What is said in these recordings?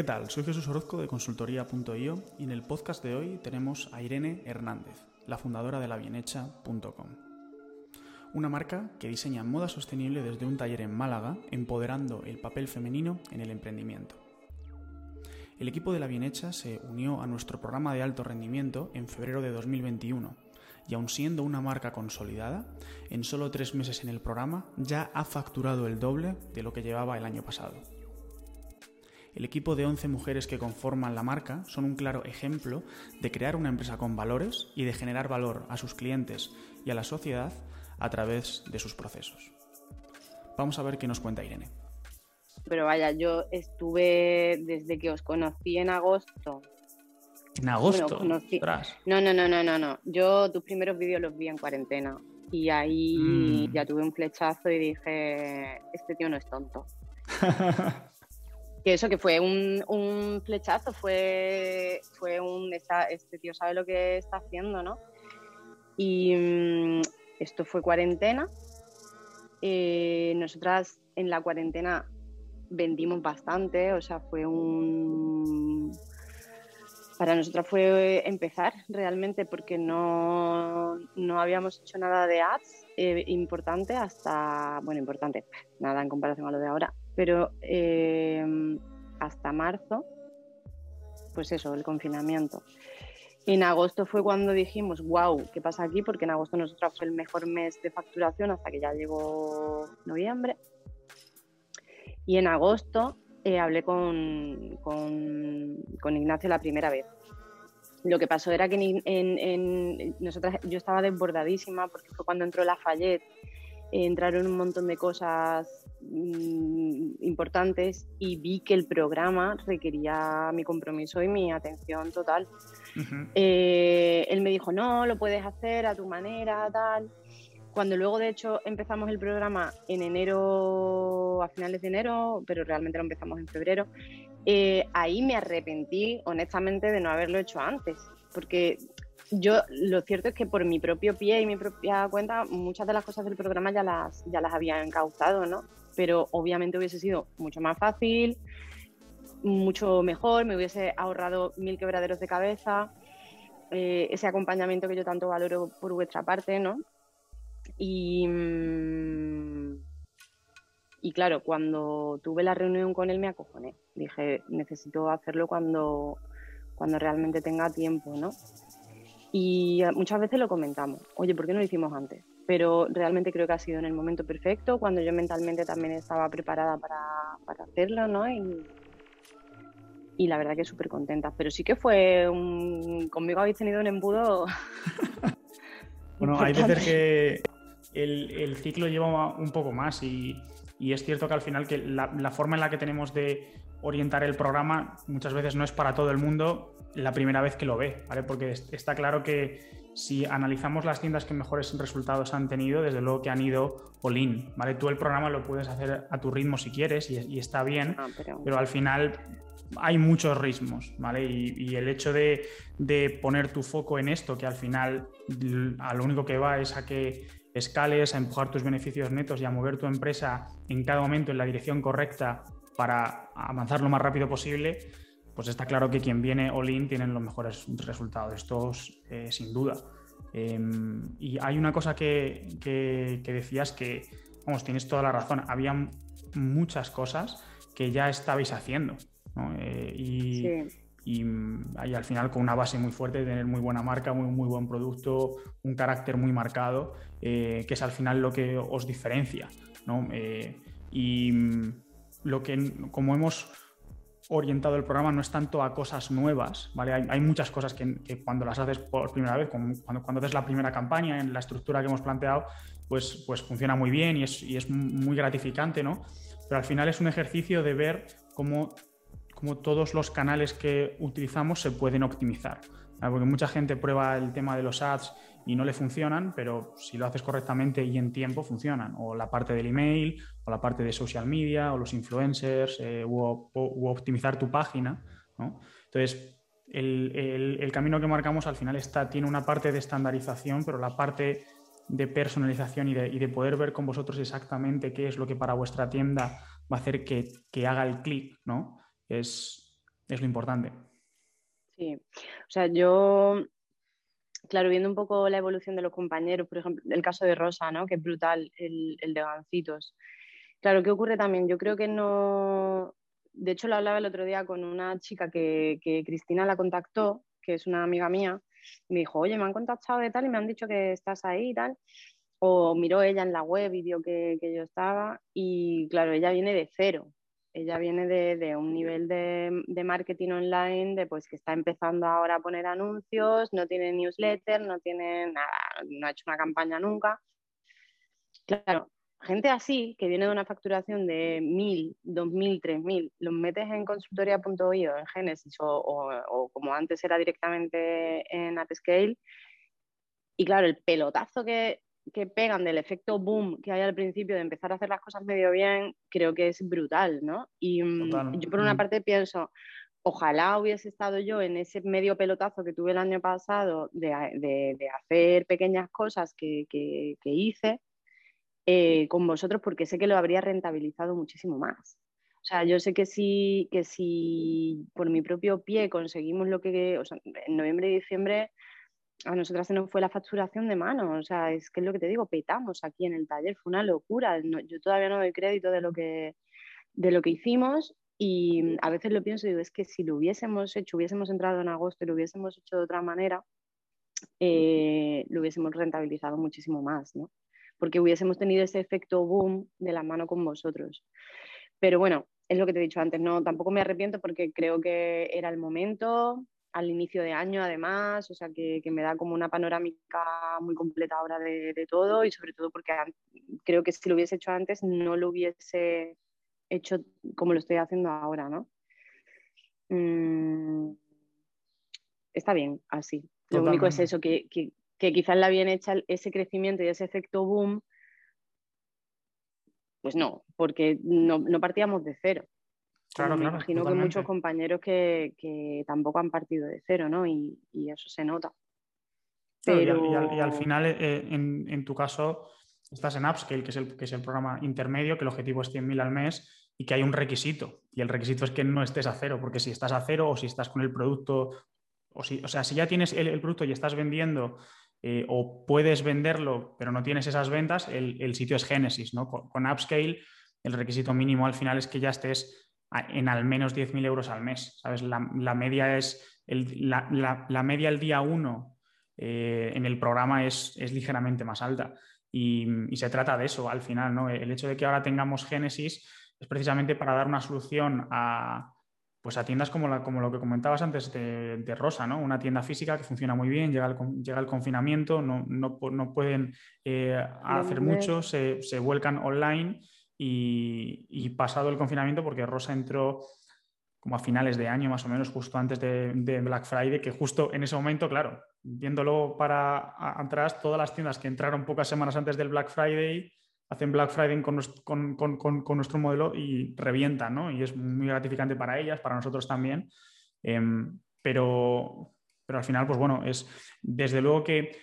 ¿Qué tal? Soy Jesús Orozco de consultoría.io y en el podcast de hoy tenemos a Irene Hernández, la fundadora de labienhecha.com. Una marca que diseña moda sostenible desde un taller en Málaga, empoderando el papel femenino en el emprendimiento. El equipo de La Bienhecha se unió a nuestro programa de alto rendimiento en febrero de 2021 y aun siendo una marca consolidada, en solo tres meses en el programa ya ha facturado el doble de lo que llevaba el año pasado. El equipo de 11 mujeres que conforman la marca son un claro ejemplo de crear una empresa con valores y de generar valor a sus clientes y a la sociedad a través de sus procesos. Vamos a ver qué nos cuenta Irene. Pero vaya, yo estuve desde que os conocí en agosto. ¿En agosto? No, no, no, no, no, no. Yo tus primeros vídeos los vi en cuarentena. Y ahí mm. ya tuve un flechazo y dije, este tío no es tonto. que eso que fue un, flechazo, fue, fue un, este tío sabe lo que está haciendo, ¿no? Y mm, esto fue cuarentena. Eh, nosotras en la cuarentena vendimos bastante, o sea, fue un... Para nosotras fue empezar realmente porque no, no habíamos hecho nada de ads eh, importante hasta, bueno, importante, nada en comparación a lo de ahora, pero em, hasta marzo, pues eso, el confinamiento. En agosto fue cuando dijimos, wow, ¿qué pasa aquí? Porque en agosto nosotros fue el mejor mes de facturación hasta que ya llegó noviembre. Y en agosto eh, hablé con, con, Ignacio la primera vez. Lo que pasó era que en, nosotras, yo estaba desbordadísima porque fue cuando entró la Fayette entraron un montón de cosas importantes y vi que el programa requería mi compromiso y mi atención total. Eh, él me dijo, no, lo puedes hacer a tu manera, tal. Cuando luego, de hecho, empezamos el programa en enero, a finales de enero, pero realmente lo empezamos en febrero, eh, ahí me arrepentí, honestamente, de no haberlo hecho antes, porque yo lo cierto es que por mi propio pie y mi propia cuenta, muchas de las cosas del programa ya las, ya las había encauzado, ¿no? Pero obviamente hubiese sido mucho más fácil, mucho mejor, me hubiese ahorrado mil quebraderos de cabeza, eh, ese acompañamiento que yo tanto valoro por vuestra parte, ¿no? Y, mm, y claro, cuando tuve la reunión con él me acojoné. Dije, necesito hacerlo cuando, cuando realmente tenga tiempo, ¿no? Y eh, muchas veces lo comentamos, oye, ¿por qué no lo hicimos antes? Pero realmente creo que ha sido en el momento perfecto, cuando yo mentalmente también estaba preparada para, para hacerlo, ¿no? Y, y la verdad que súper contenta. Pero sí que fue un... Conmigo habéis tenido un embudo... bueno, hay veces que el, el, ciclo lleva un poco más y, y, es cierto que al final que la, la forma en la que tenemos de orientar el programa muchas veces no es para todo el mundo la primera vez que lo ve, ¿vale? Porque está claro que si analizamos las tiendas que mejores resultados han tenido, desde luego que han ido all-in, ¿vale? Tú el programa lo puedes hacer a tu ritmo si quieres y, está bien, ah, pero... al final hay muchos ritmos, ¿vale? Y, el hecho de, poner tu foco en esto, que al final a lo único que va es a que escales, a empujar tus beneficios netos y a mover tu empresa en cada momento en la dirección correcta para avanzar lo más rápido posible, pues está claro que quien viene all-in tiene los mejores resultados, estos eh, sin duda. Em, y hay una cosa que, decías que, vamos, tienes toda la razón, había muchas cosas que ya estabais haciendo. Eh, y, al final con una base muy fuerte, tener muy buena marca, muy, muy buen producto, un carácter muy marcado, eh, que es al final lo que os diferencia. y lo que, como hemos orientado el programa no es tanto a cosas nuevas, ¿vale? Hay, muchas cosas que, cuando las haces por primera vez, cuando, cuando haces la primera campaña en la estructura que hemos planteado, pues, pues funciona muy bien y es, y es muy gratificante, ¿no? Pero al final es un ejercicio de ver cómo, cómo todos los canales que utilizamos se pueden optimizar. Porque mucha gente prueba el tema de los ads y no le funcionan, pero si lo haces correctamente y en tiempo funcionan. O la parte del email, o la parte de social media, o los influencers, eh, o, optimizar tu página. Entonces, el, camino que marcamos al final está, tiene una parte de estandarización, pero la parte de personalización y de, poder ver con vosotros exactamente qué es lo que para vuestra tienda va a hacer que, haga el clic, ¿no? Es, es lo importante. Sí, o sea, yo, claro, viendo un poco la evolución de los compañeros, por ejemplo, el caso de Rosa, ¿no? Que es brutal, el, el de Gancitos. Claro, ¿qué ocurre también? Yo creo que no, de hecho lo hablaba el otro día con una chica que, que Cristina la contactó, que es una amiga mía, y me dijo, oye, me han contactado de tal y me han dicho que estás ahí y tal. O miró ella en la web y vio que, que yo estaba. Y claro, ella viene de cero. Ella viene de, de un nivel de, de, marketing online, de pues que está empezando ahora a poner anuncios, no tiene newsletter, no tiene nada, no ha hecho una campaña nunca. Claro, gente así, que viene de una facturación de 1.000, 2.000, 3.000, los metes en consultoría.io, en Genesis o, o, como antes era directamente en AppScale. Y claro, el pelotazo que, que, pegan del efecto boom que hay al principio de empezar a hacer las cosas medio bien, creo que es brutal, ¿no? Y mm, Total. yo por una mm. parte pienso, ojalá hubiese estado yo en ese medio pelotazo que tuve el año pasado de, de, de hacer pequeñas cosas que, que, que hice eh, con vosotros porque sé que lo habría rentabilizado muchísimo más. O sea, yo sé que si, que si por mi propio pie conseguimos lo que, o sea, en noviembre y diciembre a nosotras se nos fue la facturación de mano, o sea, es que es lo que te digo, petamos aquí en el taller, fue una locura, no, yo todavía no doy crédito de lo que, de lo que hicimos y a veces lo pienso y digo, es que si lo hubiésemos hecho, hubiésemos entrado en agosto y lo hubiésemos hecho de otra manera, eh, lo hubiésemos rentabilizado muchísimo más, ¿no? porque hubiésemos tenido ese efecto boom de la mano con vosotros. Pero bueno, es lo que te he dicho antes, no, tampoco me arrepiento porque creo que era el momento, al inicio de año además, o sea que, que me da como una panorámica muy completa ahora de, de, todo y sobre todo porque creo que si lo hubiese hecho antes no lo hubiese hecho como lo estoy haciendo ahora, ¿no? Mm, está bien, así. Totalmente. Lo único es eso, que, que, que quizás la habían hecho ese crecimiento y ese efecto boom, pues no, porque no, no partíamos de cero. Claro, me claro, imagino totalmente. que muchos compañeros que, que, tampoco han partido de cero, ¿no? Y, y eso se nota. Pero... Y, al, y, al, final, eh, en, en, tu caso, estás en Upscale, que es el, que es el programa intermedio, que el objetivo es 100.000 al mes y que hay un requisito. Y el requisito es que no estés a cero, porque si estás a cero o si estás con el producto, o, si, o sea, si ya tienes el, el producto y estás vendiendo eh, o puedes venderlo, pero no tienes esas ventas, el, el sitio es Genesis. ¿no? Con, con, Upscale, el requisito mínimo al final es que ya estés en al menos 10.000 euros al mes. ¿sabes? La, la media es el, la, la, la, media el día 1 eh, en el programa es, es ligeramente más alta. Y, y, se trata de eso al final. ¿no? El hecho de que ahora tengamos Genesis es precisamente para dar una solución a, pues a tiendas como, la, como lo que comentabas antes de, de, Rosa, ¿no? Una tienda física que funciona muy bien, llega el, llega el confinamiento, no, no, no pueden eh, hacer mucho, se, se, vuelcan online y, pasado el confinamiento, porque Rosa entró como a finales de año, más o menos, justo antes de, Black Friday, que justo en ese momento, claro, viéndolo para atrás, todas las tiendas que entraron pocas semanas antes del Black Friday hacen Black Friday con, nuestro modelo y revientan, ¿no? Y es muy gratificante para ellas, para nosotros también. Eh, pero, pero al final, pues bueno, es desde luego que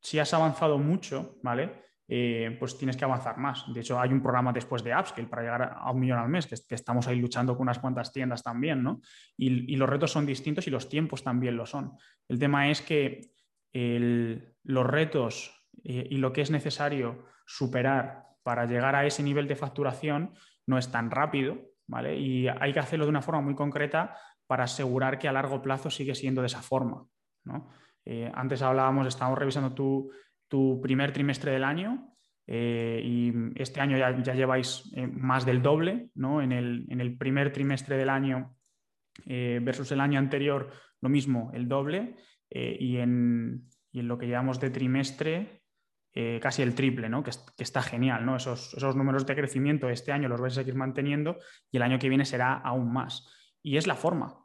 si has avanzado mucho, ¿vale? Eh, pues tienes que avanzar más. De hecho, hay un programa después de Upscale para llegar a un millón al mes, que, estamos ahí luchando con unas cuantas tiendas también, ¿no? Y, los retos son distintos y los tiempos también lo son. El tema es que los retos eh, y lo que es necesario superar para llegar a ese nivel de facturación no es tan rápido, ¿vale? Y hay que hacerlo de una forma muy concreta para asegurar que a largo plazo sigue siendo de esa forma, ¿no? Eh, antes hablábamos, estábamos revisando tu, tu primer trimestre del año eh, y este año ya, lleváis eh, más del doble, ¿no? En el, en el primer trimestre del año eh, versus el año anterior, lo mismo, el doble, y en, y, en, lo que llevamos de trimestre, casi el triple, ¿no? que, está genial. ¿no? Esos, esos números de crecimiento este año los vais a seguir manteniendo y el año que viene será aún más. Y es la forma,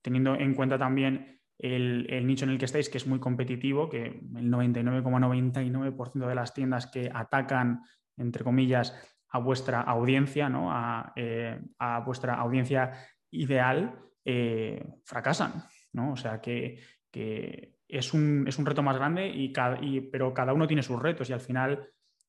teniendo en cuenta también el, nicho en el que estáis, que es muy competitivo, que el 99,99% ,99 de las tiendas que atacan, entre comillas, a vuestra audiencia, ¿no? a, eh, a vuestra audiencia ideal, eh, fracasan. ¿no? O sea que, que es un, es un reto más grande, y cada, y, pero cada uno tiene sus retos y al final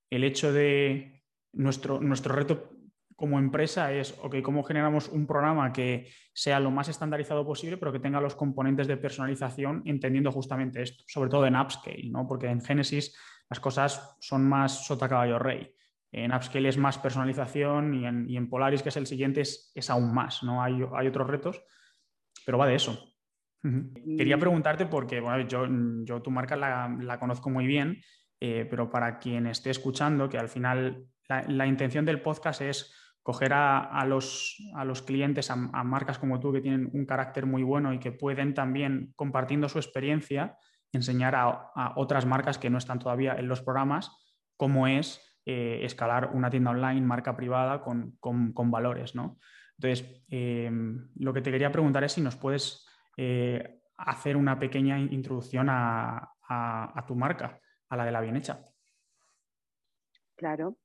el hecho de nuestro, nuestro reto como empresa es, ok, ¿cómo generamos un programa que sea lo más estandarizado posible, pero que tenga los componentes de personalización, entendiendo justamente esto, sobre todo en Upscale, ¿no? Porque en Genesis las cosas son más sota caballo rey. En Upscale es más personalización y en, Polaris, que es el siguiente, es, aún más, ¿no? Hay, hay, otros retos, pero va de eso. Quería mm. preguntarte porque, bueno, yo, yo tu marca la, conozco muy bien, eh, pero para quien esté escuchando, que al final la intención del podcast es coger a, los, a los, clientes, a, marcas como tú que tienen un carácter muy bueno y que pueden también, compartiendo su experiencia, enseñar a, otras marcas que no están todavía en los programas cómo es eh, escalar una tienda online, marca privada, con, valores. ¿no? Entonces, eh, lo que te quería preguntar es si nos puedes eh, hacer una pequeña introducción a, tu marca, a la de la bien hecha. Claro.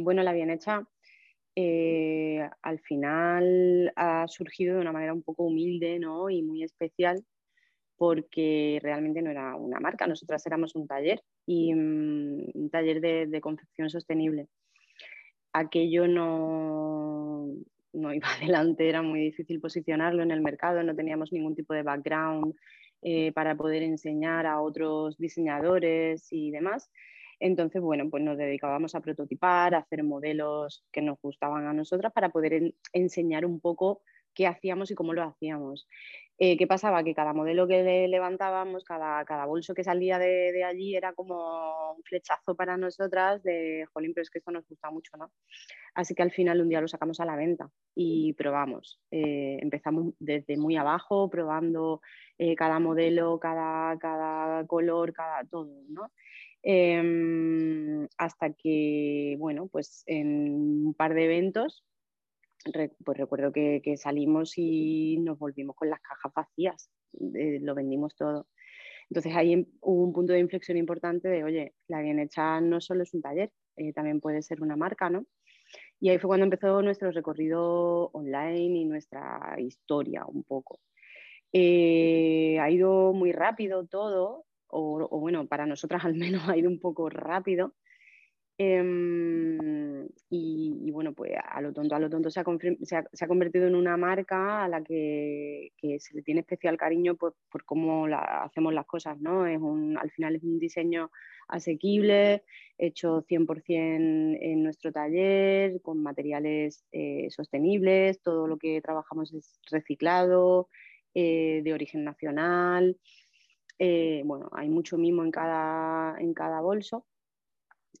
bueno, la bien hecha eh, al final ha surgido de una manera un poco humilde ¿no? y muy especial porque realmente no era una marca, nosotras éramos un taller y mm, un taller de, confección sostenible. Aquello no, no iba adelante, era muy difícil posicionarlo en el mercado, no teníamos ningún tipo de background eh, para poder enseñar a otros diseñadores y demás. Entonces, bueno, pues nos dedicábamos a prototipar, a hacer modelos que nos gustaban a nosotras para poder enseñar un poco qué hacíamos y cómo lo hacíamos. Eh, ¿Qué pasaba? Que cada modelo que levantábamos, cada, cada bolso que salía de, allí era como un flechazo para nosotras de, jolín, pero es que esto nos gusta mucho, ¿no? Así que al final un día lo sacamos a la venta y probamos. Eh, empezamos desde muy abajo, probando eh, cada modelo, cada, cada color, cada todo, ¿no? Em, hasta que, bueno, pues en un par de eventos, pues recuerdo que, salimos y nos volvimos con las cajas vacías, lo vendimos todo. Entonces ahí em, hubo un punto de inflexión importante de, oye, la bien hecha no solo es un taller, eh, también puede ser una marca, ¿no? Y ahí fue cuando empezó nuestro recorrido online y nuestra historia un poco. Eh, ha ido muy rápido todo, o, bueno, para nosotras al menos ha ido un poco rápido. Em, y, bueno, pues a lo tonto, a lo tonto se ha, convertido en una marca a la que, se le tiene especial cariño por, por cómo hacemos las cosas, ¿no? Es un, al final es un diseño asequible, hecho 100% en nuestro taller, con materiales eh, sostenibles, todo lo que trabajamos es reciclado, eh, de origen nacional. Eh, bueno, hay mucho mimo en cada, en cada bolso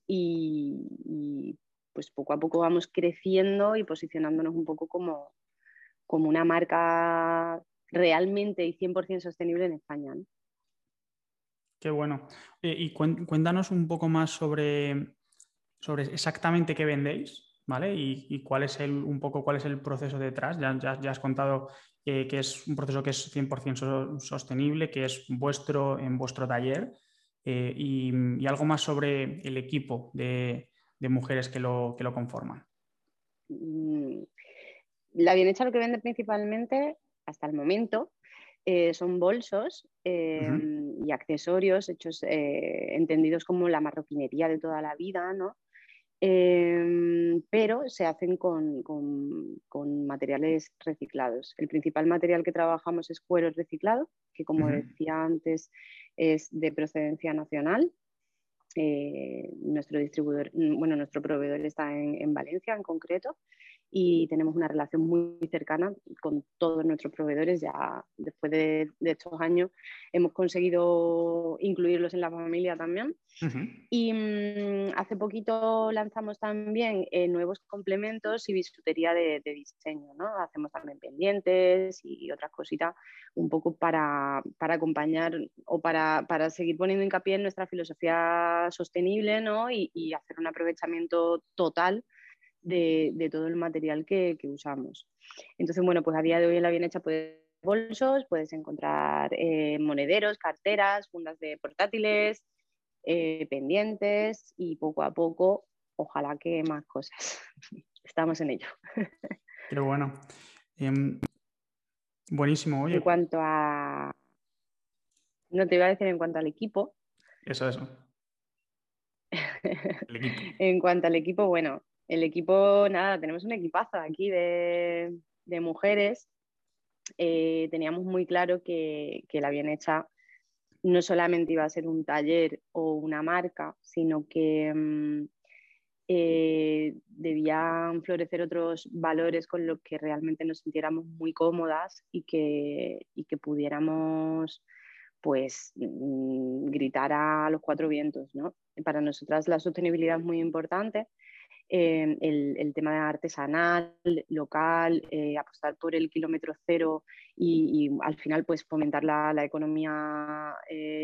y, pues poco a poco vamos creciendo y posicionándonos un poco como, como una marca realmente y 100% sostenible en España. Qué bueno. y cuéntanos un poco más sobre, sobre exactamente qué vendéis, ¿vale? Y, cuál es el, un poco cuál es el proceso detrás. Ya, ya, ya has contado que es un proceso que es 100% sostenible, que es vuestro en vuestro taller, eh, y, algo más sobre el equipo de, mujeres que lo, que lo conforman. Mm, la Bienhecha lo que vende principalmente, hasta el momento, eh, son bolsos eh, y accesorios hechos, entendidos como la marroquinería de toda la vida, ¿no? Em, pero se hacen con, materiales reciclados. El principal material que trabajamos es cuero reciclado, que como decía antes es de procedencia nacional. Eh, nuestro distribuidor, bueno, nuestro proveedor está en Valencia en concreto y tenemos una relación muy cercana con todos nuestros proveedores. Ya después de, estos años hemos conseguido incluirlos en la familia también. Y mm, hace poquito lanzamos también eh, nuevos complementos y bisutería de, diseño. ¿no? Hacemos también pendientes y otras cositas un poco para, para acompañar o para, para, seguir poniendo hincapié en nuestra filosofía sostenible ¿no? y, y hacer un aprovechamiento total de, todo el material que, usamos. Entonces, bueno, pues a día de hoy en la bien hecha puedes bolsos, puedes encontrar eh, monederos, carteras, fundas de portátiles, eh, pendientes y poco a poco, ojalá que más cosas. Estamos en ello. Qué bueno. Em, buenísimo, oye. En cuanto a... No te iba a decir en cuanto al equipo. Eso, eso. en cuanto al equipo, bueno, El equipo, nada, tenemos un equipazo aquí de, mujeres. Eh, teníamos muy claro que, la bien hecha no solamente iba a ser un taller o una marca, sino que mm, eh, debían florecer otros valores con los que realmente nos sintiéramos muy cómodas y que, que pudiéramos pues mm, gritar a los cuatro vientos. ¿no? Para nosotras la sostenibilidad es muy importante. Eh, el, tema artesanal, local, eh, apostar por el kilómetro cero y, al final pues fomentar la, economía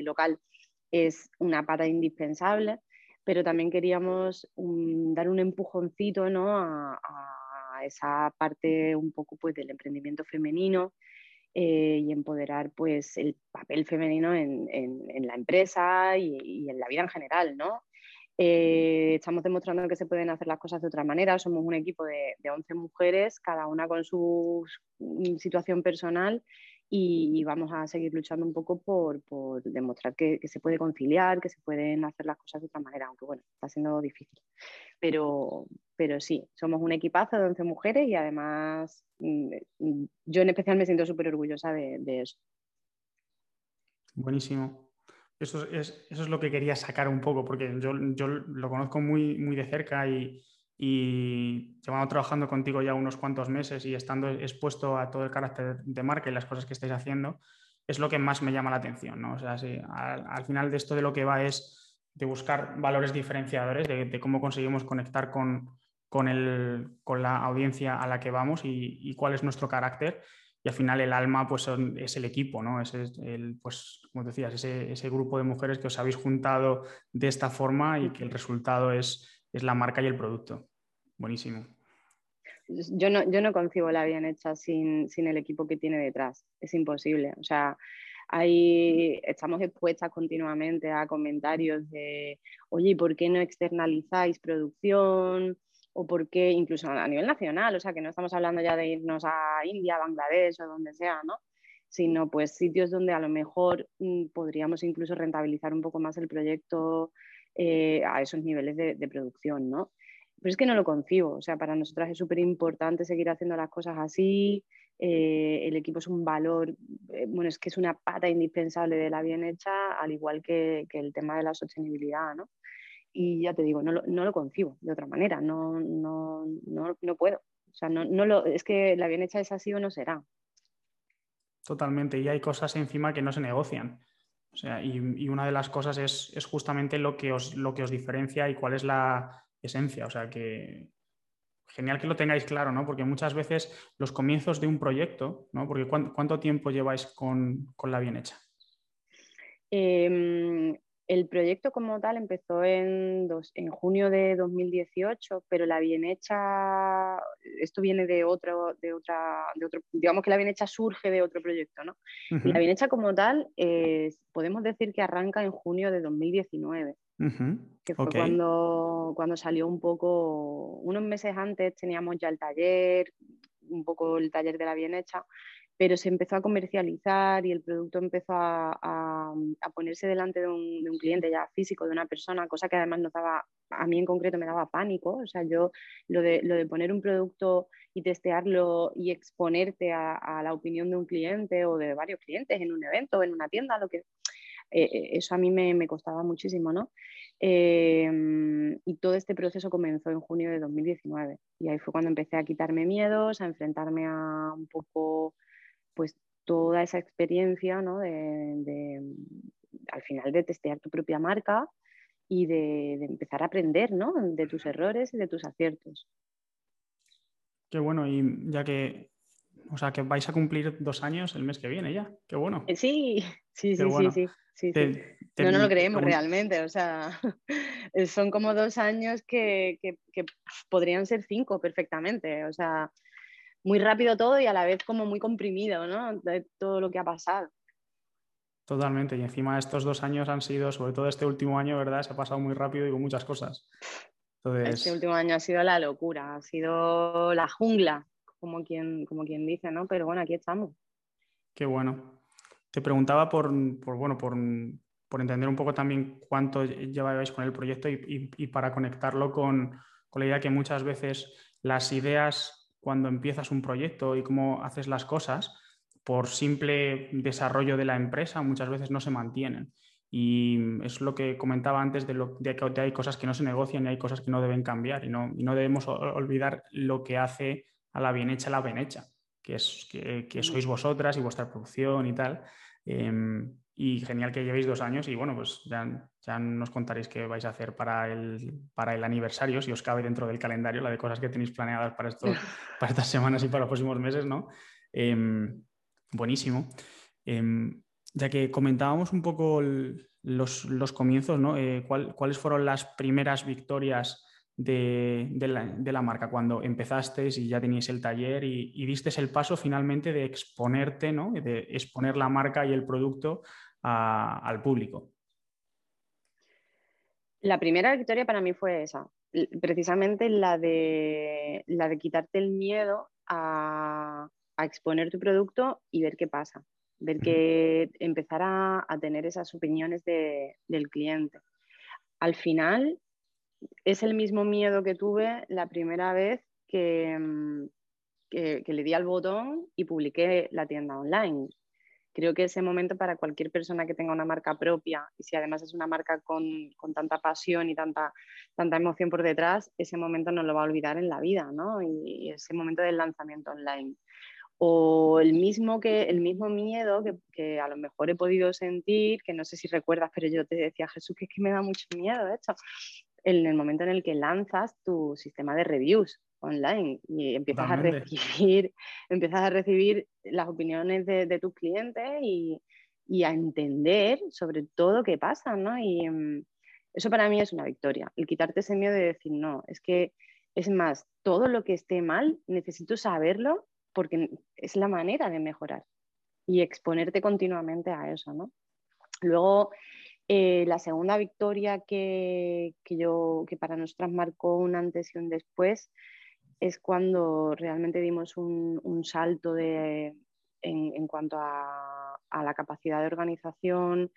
local es una pata indispensable pero también queríamos dar un empujoncito ¿no? a, esa parte un poco pues, del emprendimiento femenino eh, y empoderar pues, el papel femenino en, la empresa y, en la vida en general. ¿no? Eh, estamos demostrando que se pueden hacer las cosas de otra manera. Somos un equipo de, de 11 mujeres, cada una con su situación personal y, vamos a seguir luchando un poco por, demostrar que, se puede conciliar, que se pueden hacer las cosas de otra manera, aunque bueno, está siendo difícil. Pero, pero sí, somos un equipazo de 11 mujeres y además mm, mm, yo en especial me siento súper orgullosa de, eso. Buenísimo. Eso es, eso es lo que quería sacar un poco, porque yo, yo lo conozco muy, muy de cerca y, y llevando trabajando contigo ya unos cuantos meses y estando expuesto a todo el carácter de marca y las cosas que estáis haciendo, es lo que más me llama la atención. ¿no? O sea, al, final de esto de lo que va es de buscar valores diferenciadores, de, cómo conseguimos conectar con, con, el, con, la audiencia a la que vamos y, cuál es nuestro carácter. Y al final el alma pues, es el equipo, ¿no? Es el, pues, como decías, ese, ese grupo de mujeres que os habéis juntado de esta forma y que el resultado es, es la marca y el producto. Buenísimo. Yo no, yo no concibo la bien hecha sin, el equipo que tiene detrás. Es imposible. O sea, hay, estamos expuestas continuamente a comentarios de, oye, ¿por qué no externalizáis producción? O por qué, incluso a nivel nacional, o sea, que no estamos hablando ya de irnos a India, Bangladesh o donde sea, ¿no? Sino pues sitios donde a lo mejor mm, podríamos incluso rentabilizar un poco más el proyecto eh, a esos niveles de, de producción, ¿no? pero es que no lo concibo. O sea, para nosotras es súper importante seguir haciendo las cosas así. Eh, el equipo es un valor, eh, bueno, es que es una pata indispensable de la bien hecha, al igual que, el tema de la sostenibilidad, ¿no? Y ya te digo, no lo, no lo concibo de otra manera, no, no, no, no puedo. O sea, no, no lo, es que la bien hecha es así o no será. Totalmente, y hay cosas encima que no se negocian. O sea, y, y una de las cosas es, es justamente lo que, os, lo que os diferencia y cuál es la, esencia. O sea que genial que lo tengáis claro, ¿no? Porque muchas veces los comienzos de un proyecto, ¿no? Porque ¿cuánto, tiempo lleváis con, la bien hecha? Em, el proyecto como tal empezó en, en junio de 2018, pero la bien hecha, esto viene de otro, de otra, de otro, digamos que la bien hecha surge de otro proyecto, ¿no? La bien hecha como tal, podemos decir que arranca en junio de 2019 que fue cuando, cuando salió un poco, unos meses antes teníamos ya el taller, un poco el taller de la bien hecha, pero se empezó a comercializar y el producto empezó a, a, ponerse delante de un, de un, cliente ya físico, de una persona, cosa que además nos daba, a mí en concreto me daba pánico, o sea, yo lo de, lo de poner un producto y testearlo y exponerte a, la opinión de un cliente o de varios clientes en un evento, en una tienda, lo que eh, eh, eso a mí me, costaba muchísimo, ¿no? Em, y todo este proceso comenzó en junio de 2019 y ahí fue cuando empecé a quitarme miedos, a enfrentarme a un poco, pues toda esa experiencia, ¿no? De, al final de testear tu propia marca y de, de, empezar a aprender, ¿no? De tus errores y de tus aciertos. Qué bueno, y ya que o sea, que vais a cumplir dos años el mes que viene ya. Qué bueno. Eh, sí, sí, sí, sí, sí, no, no lo creemos realmente. O sea, son como dos años que, podrían ser cinco perfectamente. O sea, muy rápido todo y a la vez como muy comprimido, ¿no? De todo lo que ha pasado. Totalmente. Y encima estos dos años han sido, sobre todo este último año, ¿verdad? Se ha pasado muy rápido y con muchas cosas. Este último año ha sido la locura, ha sido la jungla como quien, como quien dice, ¿no? Pero bueno, aquí estamos. Qué bueno. Te preguntaba por, bueno, por, entender un poco también cuánto lleváis con el proyecto y, para conectarlo con, con la idea que muchas veces las ideas cuando empiezas un proyecto y cómo haces las cosas, por simple desarrollo de la empresa, muchas veces no se mantienen. Y es lo que comentaba antes de, lo, de que hay cosas que no se negocian y hay cosas que no deben cambiar y no, y no debemos olvidar lo que hace a la bien hecha la bien hecha, que, es, que, sois vosotras y vuestra producción y tal. Em, y genial que llevéis dos años y bueno, pues ya, ya nos contaréis qué vais a hacer para el, para el aniversario, si os cabe dentro del calendario, la de cosas que tenéis planeadas para, esto, para estas semanas y para los próximos meses, ¿no? Em, buenísimo. Em, ya que comentábamos un poco los, comienzos, ¿no? Eh, ¿Cuáles fueron las primeras victorias de, la, marca cuando empezasteis y ya teníais el taller y, y disteis el paso finalmente de exponerte, ¿no? de exponer la marca y el producto al público? La primera victoria para mí fue esa, precisamente la de, la de quitarte el miedo a, a exponer tu producto y ver qué pasa ver que empezar a, tener esas opiniones del cliente. Al final, es el mismo miedo que tuve la primera vez mm, que, que, le di al botón y publiqué la tienda online. Creo que ese momento para cualquier persona que tenga una marca propia y si además es una marca con, tanta pasión y tanta, tanta emoción por detrás, ese momento no lo va a olvidar en la vida, ¿no? y ese momento del lanzamiento online o el mismo, que, el mismo miedo que, a lo mejor he podido sentir, que no sé si recuerdas, pero yo te decía, Jesús, que es que me da mucho miedo, hecho, en el momento en el que lanzas tu sistema de reviews online y empiezas a recibir, empiezas a recibir las opiniones de, tus clientes y, a entender sobre todo qué pasa, ¿no? Y mm, eso para mí es una victoria, el quitarte ese miedo de decir, no, es que es más, todo lo que esté mal, necesito saberlo porque es la manera de mejorar y exponerte continuamente a eso, ¿no? Luego, eh, la segunda victoria que, yo, que para nosotras marcó un antes y un después es cuando realmente dimos un, salto de, en, cuanto a, la capacidad de organización,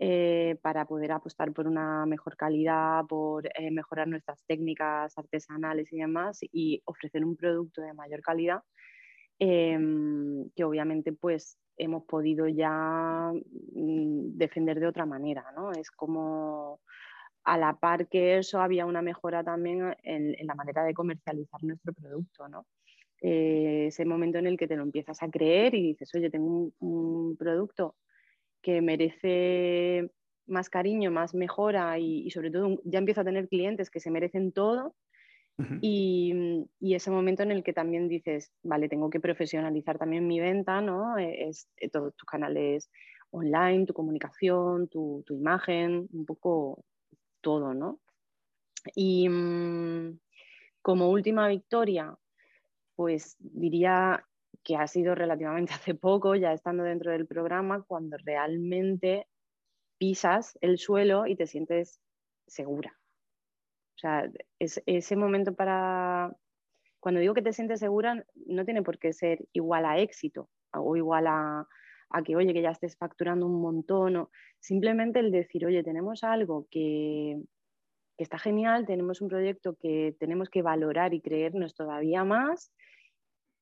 eh, para poder apostar por una mejor calidad, por eh, mejorar nuestras técnicas artesanales y demás y ofrecer un producto de mayor calidad Em, que obviamente pues hemos podido ya mm, defender de otra manera, ¿no? Es como a la par que eso había una mejora también en, la manera de comercializar nuestro producto, ¿no? Eh, ese momento en el que te lo empiezas a creer y dices, oye, tengo un, producto que merece más cariño, más mejora y, y, sobre todo ya empiezo a tener clientes que se merecen todo y, ese momento en el que también dices, vale, tengo que profesionalizar también mi venta, ¿no? E, es, eh, todos tus canales online, tu comunicación, tu, imagen, un poco todo, ¿no? Y mm, como última victoria, pues diría que ha sido relativamente hace poco, ya estando dentro del programa, cuando realmente pisas el suelo y te sientes segura. O sea, es, ese momento para... Cuando digo que te sientes segura, no tiene por qué ser igual a éxito o igual a, que, oye, que ya estés facturando un montón. O simplemente el decir, oye, tenemos algo que, está genial, tenemos un proyecto que tenemos que valorar y creernos todavía más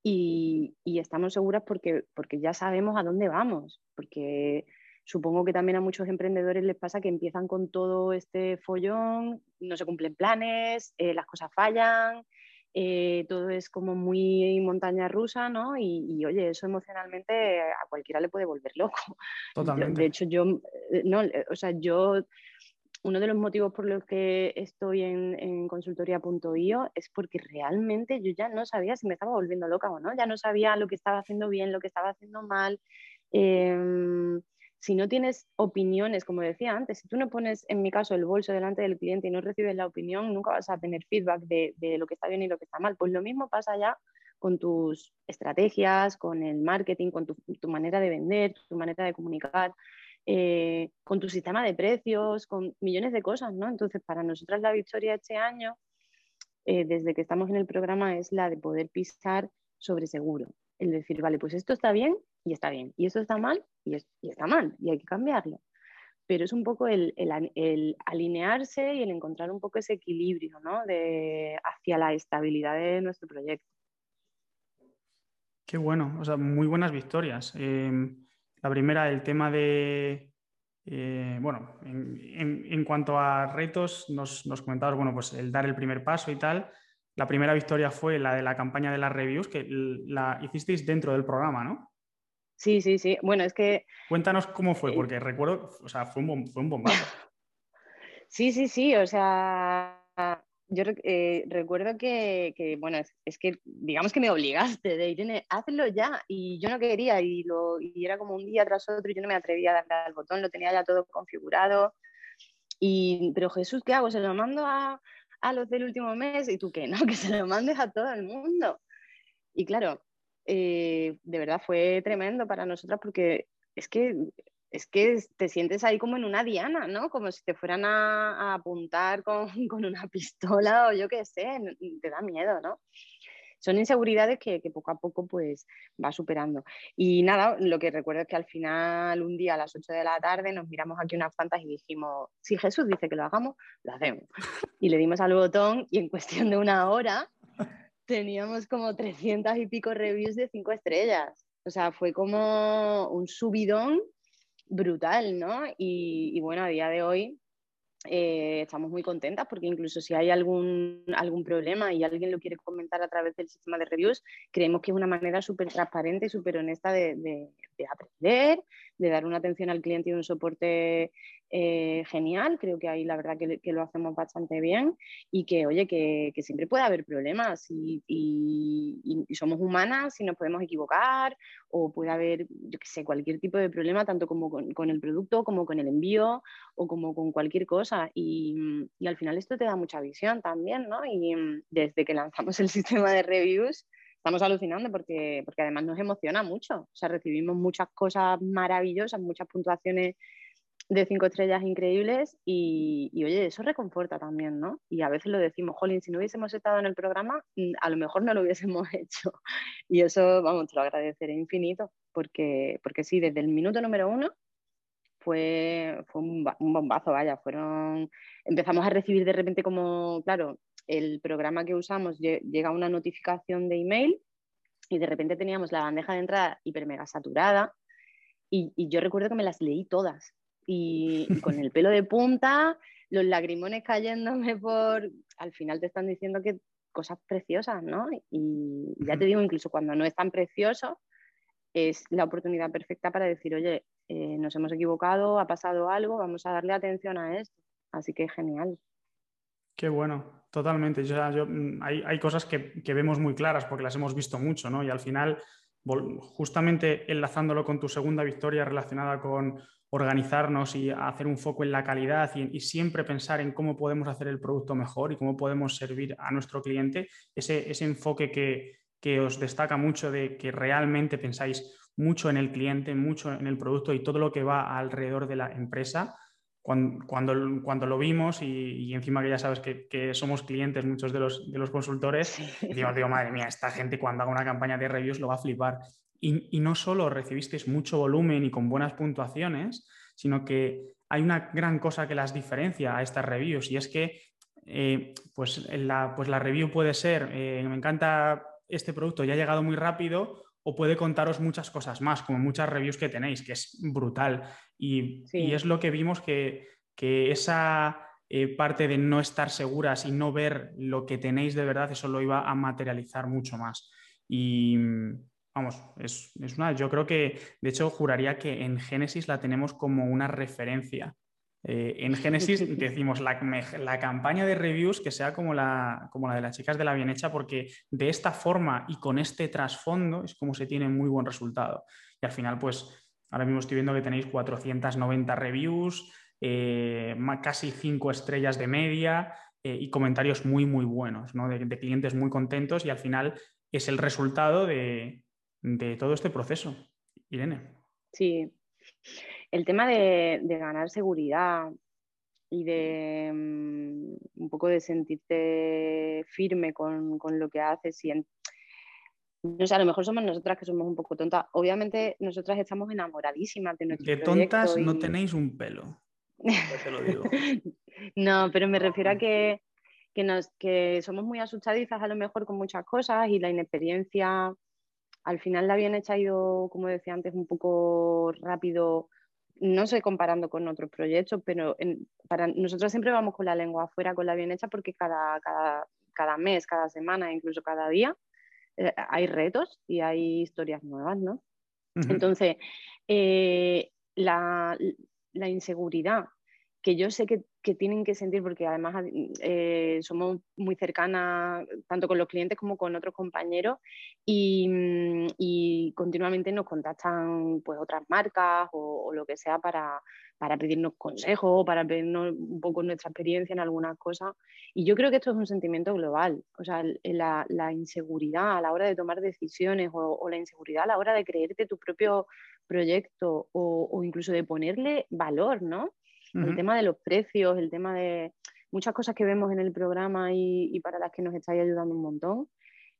y, y, estamos seguras porque, porque ya sabemos a dónde vamos, porque Supongo que también a muchos emprendedores les pasa que empiezan con todo este follón, no se cumplen planes, eh, las cosas fallan, eh, todo es como muy montaña rusa, ¿no? Y, oye, eso emocionalmente a cualquiera le puede volver loco. Totalmente. De hecho, yo, eh, no, o sea, yo, uno de los motivos por los que estoy en, en consultoría.io es porque realmente yo ya no sabía si me estaba volviendo loca o no, ya no sabía lo que estaba haciendo bien, lo que estaba haciendo mal. Em, si no tienes opiniones, como decía antes, si tú no pones, en mi caso, el bolso delante del cliente y no recibes la opinión, nunca vas a tener feedback de, lo que está bien y lo que está mal. Pues lo mismo pasa ya con tus estrategias, con el marketing, con tu, manera de vender, tu manera de comunicar, eh, con tu sistema de precios, con millones de cosas, ¿no? Entonces, para nosotras la victoria este año, eh, desde que estamos en el programa, es la de poder pisar sobre seguro. El decir, vale, pues esto está bien y está bien, y esto está mal y, está mal y hay que cambiarlo. pero es un poco el, alinearse y el encontrar un poco ese equilibrio ¿no? de, hacia la estabilidad de nuestro proyecto. Qué bueno, o sea, muy buenas victorias. Em, la primera, el tema de, eh, bueno, en, cuanto a retos, nos, nos comentabas, bueno, pues el dar el primer paso y tal. La primera victoria fue la de la campaña de las reviews, que la hicisteis dentro del programa, ¿no? Sí, sí, sí. Bueno, es que... Cuéntanos cómo fue, eh, porque recuerdo, o sea, fue un, fue un bombazo. sí, sí, sí, o sea, yo eh, recuerdo que, bueno, es, que digamos que me obligaste de Irene, hazlo ya, y yo no quería, y, lo, y era como un día tras otro, y yo no me atrevía a darle al botón, lo tenía ya todo configurado, y, pero Jesús, ¿qué hago? ¿Se lo mando a, a los del último mes? Y tú, ¿qué? No, que se lo mandes a todo el mundo. Y claro, eh, de verdad fue tremendo para nosotras porque es que, es que te sientes ahí como en una diana, ¿no? Como si te fueran a, apuntar con, con, una pistola o yo qué sé, te da miedo, ¿no? Son inseguridades que, que, poco a poco pues va superando. Y nada, lo que recuerdo es que al final, un día a las 8 de la tarde, nos miramos aquí unas fantas y dijimos, si Jesús dice que lo hagamos, lo hacemos. Y le dimos al botón y en cuestión de una hora teníamos como 300 y pico reviews de 5 estrellas. O sea, fue como un subidón brutal, ¿no? Y, bueno, a día de hoy eh, estamos muy contentas porque incluso si hay algún, algún problema y alguien lo quiere comentar a través del sistema de reviews, creemos que es una manera súper transparente y súper honesta de, de, aprender, de dar una atención al cliente y un soporte eh, genial, creo que ahí la verdad que, lo hacemos bastante bien y que, oye, que, siempre puede haber problemas y, somos humanas y nos podemos equivocar o puede haber, yo qué sé, cualquier tipo de problema, tanto como con, el producto, como con el envío o como con cualquier cosa y, al final esto te da mucha visión también, ¿no? Y desde que lanzamos el sistema de reviews, estamos alucinando porque, porque además nos emociona mucho. O sea, recibimos muchas cosas maravillosas, muchas puntuaciones de cinco estrellas increíbles y, oye, eso reconforta también, ¿no? Y a veces lo decimos, jolín, si no hubiésemos estado en el programa, mm, a lo mejor no lo hubiésemos hecho. Y eso, vamos, te lo agradeceré infinito, porque, porque sí, desde el minuto número uno fue, fue un, un bombazo, vaya, fueron, empezamos a recibir de repente como, claro, el programa que usamos llega una notificación de email y de repente teníamos la bandeja de entrada hiper mega saturada y, yo recuerdo que me las leí todas y, con el pelo de punta, los lagrimones cayéndome por... Al final te están diciendo que cosas preciosas, ¿no? Y ya te digo, incluso cuando no es tan precioso, es la oportunidad perfecta para decir, oye, eh, nos hemos equivocado, ha pasado algo, vamos a darle atención a esto. Así que genial. Qué bueno, totalmente. Mm, hay, cosas que, vemos muy claras porque las hemos visto mucho, ¿no? Y al final, justamente enlazándolo con tu segunda victoria relacionada con organizarnos y hacer un foco en la calidad y, siempre pensar en cómo podemos hacer el producto mejor y cómo podemos servir a nuestro cliente, ese, enfoque que, que os destaca mucho de que realmente pensáis mucho en el cliente, mucho en el producto y todo lo que va alrededor de la empresa, cuando, cuando, lo vimos y, encima que ya sabes que, somos clientes muchos de los, de los consultores, digo, digo, madre mía, esta gente cuando haga una campaña de reviews lo va a flipar. Y, no solo recibisteis mucho volumen y con buenas puntuaciones, sino que hay una gran cosa que las diferencia a estas reviews y es que eh, pues, la, pues la review puede ser, eh, me encanta este producto, ya ha llegado muy rápido, o puede contaros muchas cosas más, como muchas reviews que tenéis, que es brutal. Y, es lo que vimos que, esa eh, parte de no estar seguras y no ver lo que tenéis de verdad, eso lo iba a materializar mucho más. Y vamos, es, es una, yo creo que, de hecho, juraría que en Génesis la tenemos como una referencia eh, en Génesis decimos la, la, campaña de reviews que sea como la, como la de las chicas de la bien hecha, porque de esta forma y con este trasfondo es como se tiene muy buen resultado. Y al final, pues ahora mismo estoy viendo que tenéis 490 reviews, eh, casi 5 estrellas de media eh, y comentarios muy, muy buenos, ¿no? de, de, clientes muy contentos y al final es el resultado de, de todo este proceso. Irene. Sí, el tema de, ganar seguridad y de mm, un poco de sentirte firme con, lo que haces y no sé, a lo mejor somos nosotras que somos un poco tontas. Obviamente nosotras estamos enamoradísimas de nuestro De tontas no tenéis un pelo. te lo digo. no, pero me refiero a que, nos, que somos muy asustadizas a lo mejor con muchas cosas y la inexperiencia, al final la bien hecha ha ido, como decía antes, un poco rápido no sé comparando con otros proyectos, pero para nosotros siempre vamos con la lengua afuera, con la bien hecha, porque cada, cada, mes, cada semana, incluso cada día, eh, hay retos y hay historias nuevas, ¿no? Entonces, eh, la, la, inseguridad que yo sé que, tienen que sentir, porque además eh, somos muy cercanas tanto con los clientes como con otros compañeros y, y continuamente nos contactan pues, otras marcas o, lo que sea para, para pedirnos consejos, para pedirnos un poco nuestra experiencia en algunas cosas. Y yo creo que esto es un sentimiento global, o sea, la, inseguridad a la hora de tomar decisiones o, o, la inseguridad a la hora de creerte tu propio proyecto o, o incluso de ponerle valor, ¿no? El tema de los precios, el tema de muchas cosas que vemos en el programa y, para las que nos estáis ayudando un montón.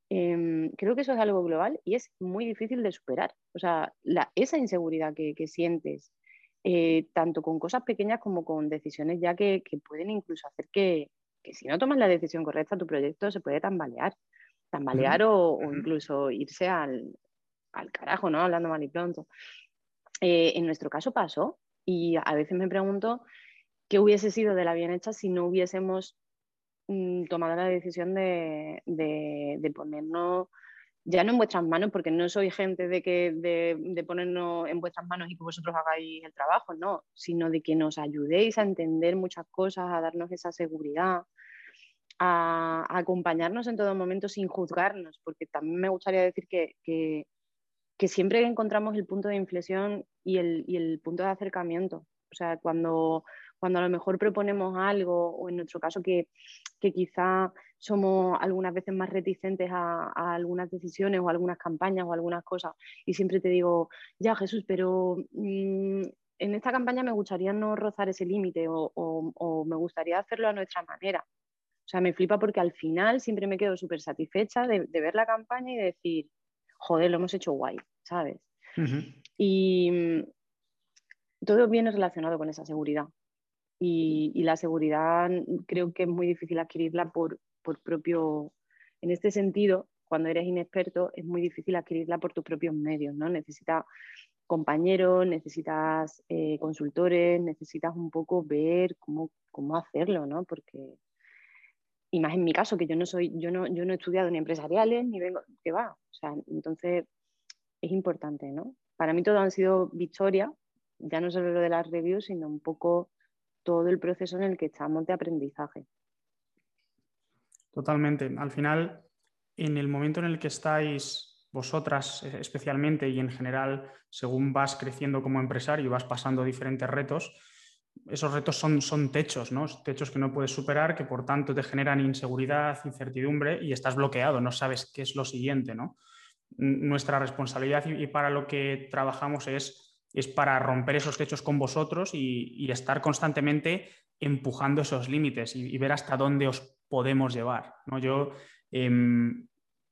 Em, creo que eso es algo global y es muy difícil de superar. O sea, esa inseguridad que, sientes, eh, tanto con cosas pequeñas como con decisiones ya que, pueden incluso hacer que, si no tomas la decisión correcta, tu proyecto se puede tambalear. Tambalear o, incluso irse al, carajo, ¿no? Hablando mal y pronto. Eh, en nuestro caso pasó, y a veces me pregunto qué hubiese sido de la bien hecha si no hubiésemos mm, tomado la decisión de, ponernos ya no en vuestras manos, porque no soy gente de, que, de, ponernos en vuestras manos y que vosotros hagáis el trabajo, no, sino de que nos ayudéis a entender muchas cosas, a darnos esa seguridad, a, acompañarnos en todo momento sin juzgarnos, porque también me gustaría decir que siempre encontramos el punto de inflexión y el, punto de acercamiento. O sea, cuando, a lo mejor proponemos algo, o en nuestro caso que, quizá somos algunas veces más reticentes a, algunas decisiones o algunas campañas o algunas cosas, y siempre te digo, ya Jesús, pero mm, en esta campaña me gustaría no rozar ese límite o, me gustaría hacerlo a nuestra manera. O sea, me flipa porque al final siempre me quedo súper satisfecha de, de ver la campaña y decir, joder, lo hemos hecho guay, ¿sabes? Y mm, todo viene relacionado con esa seguridad. Y, la seguridad creo que es muy difícil adquirirla por, propio, en este sentido, cuando eres inexperto, es muy difícil adquirirla por tus propios medios, ¿no? Necesitas compañeros, necesitas eh, consultores, necesitas un poco ver cómo, cómo hacerlo, ¿no? Porque y más en mi caso, que yo no soy, yo no, yo no he estudiado ni empresariales, ni vengo, que va. O sea, entonces es importante, ¿no? Para mí todo han sido victorias, ya no solo lo de las reviews, sino un poco todo el proceso en el que estamos de aprendizaje. Totalmente. Al final, en el momento en el que estáis vosotras especialmente y en general, según vas creciendo como empresario vas pasando diferentes retos, esos retos son, son techos, ¿no? Techos que no puedes superar, que por tanto te generan inseguridad, incertidumbre y estás bloqueado, no sabes qué es lo siguiente, ¿no? Nuestra responsabilidad y, para lo que trabajamos es, es para romper esos techos con vosotros y, estar constantemente empujando esos límites y, ver hasta dónde os podemos llevar, ¿no? Yo em,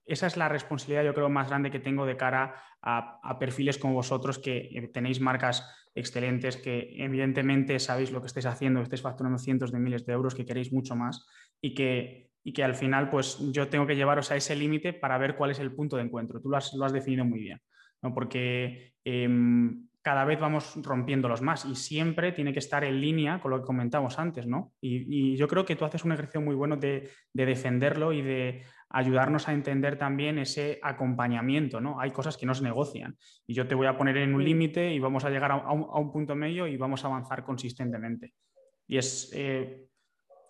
esa es la responsabilidad, yo creo, más grande que tengo de cara a, perfiles como vosotros que eh, tenéis marcas excelentes, que evidentemente sabéis lo que estáis haciendo, estáis facturando cientos de miles de euros, que queréis mucho más y que, y que al final, pues yo tengo que llevaros a ese límite para ver cuál es el punto de encuentro. Tú lo has, lo has definido muy bien, ¿no? porque em, cada vez vamos rompiéndolos más y siempre tiene que estar en línea con lo que comentamos antes, ¿no? Y, yo creo que tú haces un ejercicio muy bueno de, defenderlo y de ayudarnos a entender también ese acompañamiento, ¿no? Hay cosas que no se negocian y yo te voy a poner en un límite y vamos a llegar a un, punto medio y vamos a avanzar consistentemente. Y es, eh,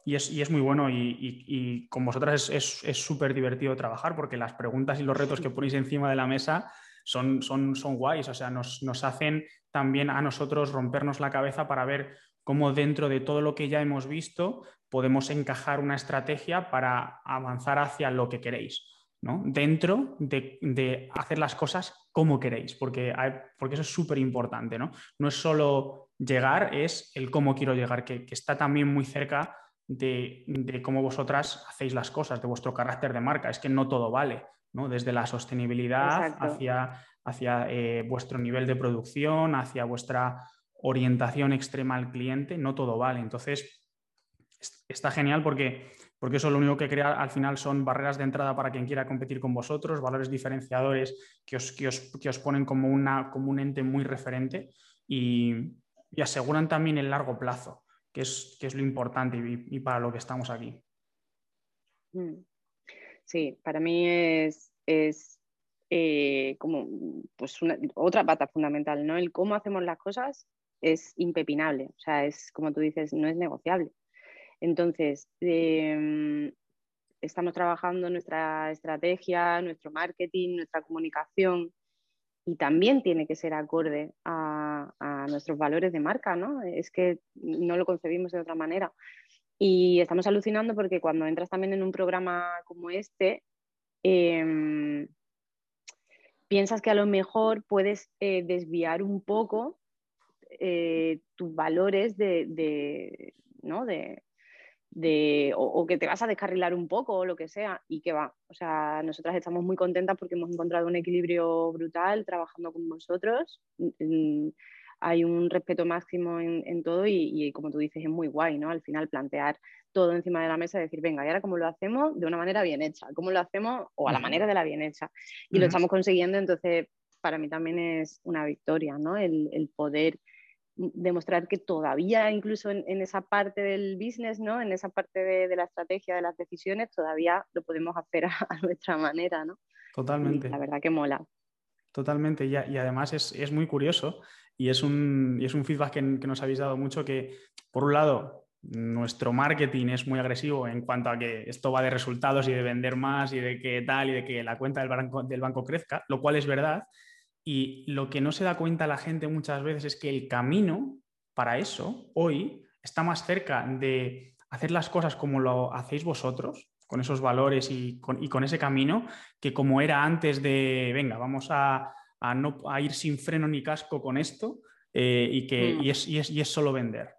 y es, muy bueno y, con vosotras es súper divertido trabajar porque las preguntas y los retos que ponéis encima de la mesa son, son, son guays, o sea, nos, hacen también a nosotros rompernos la cabeza para ver cómo dentro de todo lo que ya hemos visto podemos encajar una estrategia para avanzar hacia lo que queréis. ¿no? dentro de, hacer las cosas como queréis, porque, porque eso es súper importante. ¿no? no es solo llegar, es el cómo quiero llegar, que, está también muy cerca de, de, cómo vosotras hacéis las cosas, de vuestro carácter de marca. Es que no todo vale desde la sostenibilidad hacia, hacia eh, vuestro nivel de producción, hacia vuestra orientación extrema al cliente, no todo vale. Entonces, está genial porque, porque eso lo único que crea al final son barreras de entrada para quien quiera competir con vosotros, valores diferenciadores que os, que os, ponen como, una, como un ente muy referente y, aseguran también el largo plazo, que es, que es lo importante y, para lo que estamos aquí. Mm. Sí, para mí es, es eh, como pues otra pata fundamental, ¿no? El cómo hacemos las cosas es impepinable, o sea, es como tú dices, no es negociable. Entonces, em, estamos trabajando nuestra estrategia, nuestro marketing, nuestra comunicación y también tiene que ser acorde a, nuestros valores de marca, ¿no? Es que no lo concebimos de otra manera. Y estamos alucinando porque cuando entras también en un programa como este, em, piensas que a lo mejor puedes eh, desviar un poco eh, tus valores de, ¿no? de, o, que te vas a descarrilar un poco o lo que sea, y que va. O sea, nosotras estamos muy contentas porque hemos encontrado un equilibrio brutal trabajando con vosotros. Hay un respeto máximo en, todo y, como tú dices, es muy guay, ¿no? Al final plantear todo encima de la mesa y decir, venga, ¿y ahora cómo lo hacemos? De una manera bien hecha. ¿Cómo lo hacemos? O a la manera de la bien hecha. Y lo estamos consiguiendo, entonces para mí también es una victoria, ¿no? El, el poder demostrar que todavía incluso en, esa parte del business, ¿no? en esa parte de, la estrategia, de las decisiones, todavía lo podemos hacer a, nuestra manera. ¿no? Totalmente. la verdad que mola. Totalmente, y, y además es, es, muy curioso y es un, y es un feedback que, que, nos habéis dado mucho que, por un lado, nuestro marketing es muy agresivo en cuanto a que esto va de resultados y de vender más y de que tal y de que la cuenta del banco, del banco crezca, lo cual es verdad, y lo que no se da cuenta la gente muchas veces es que el camino para eso hoy está más cerca de hacer las cosas como lo hacéis vosotros, con esos valores y con, ese camino, que como era antes de, venga, vamos a, no, ir sin freno ni casco con esto eh, y, que, mm. es, y, es, solo vender.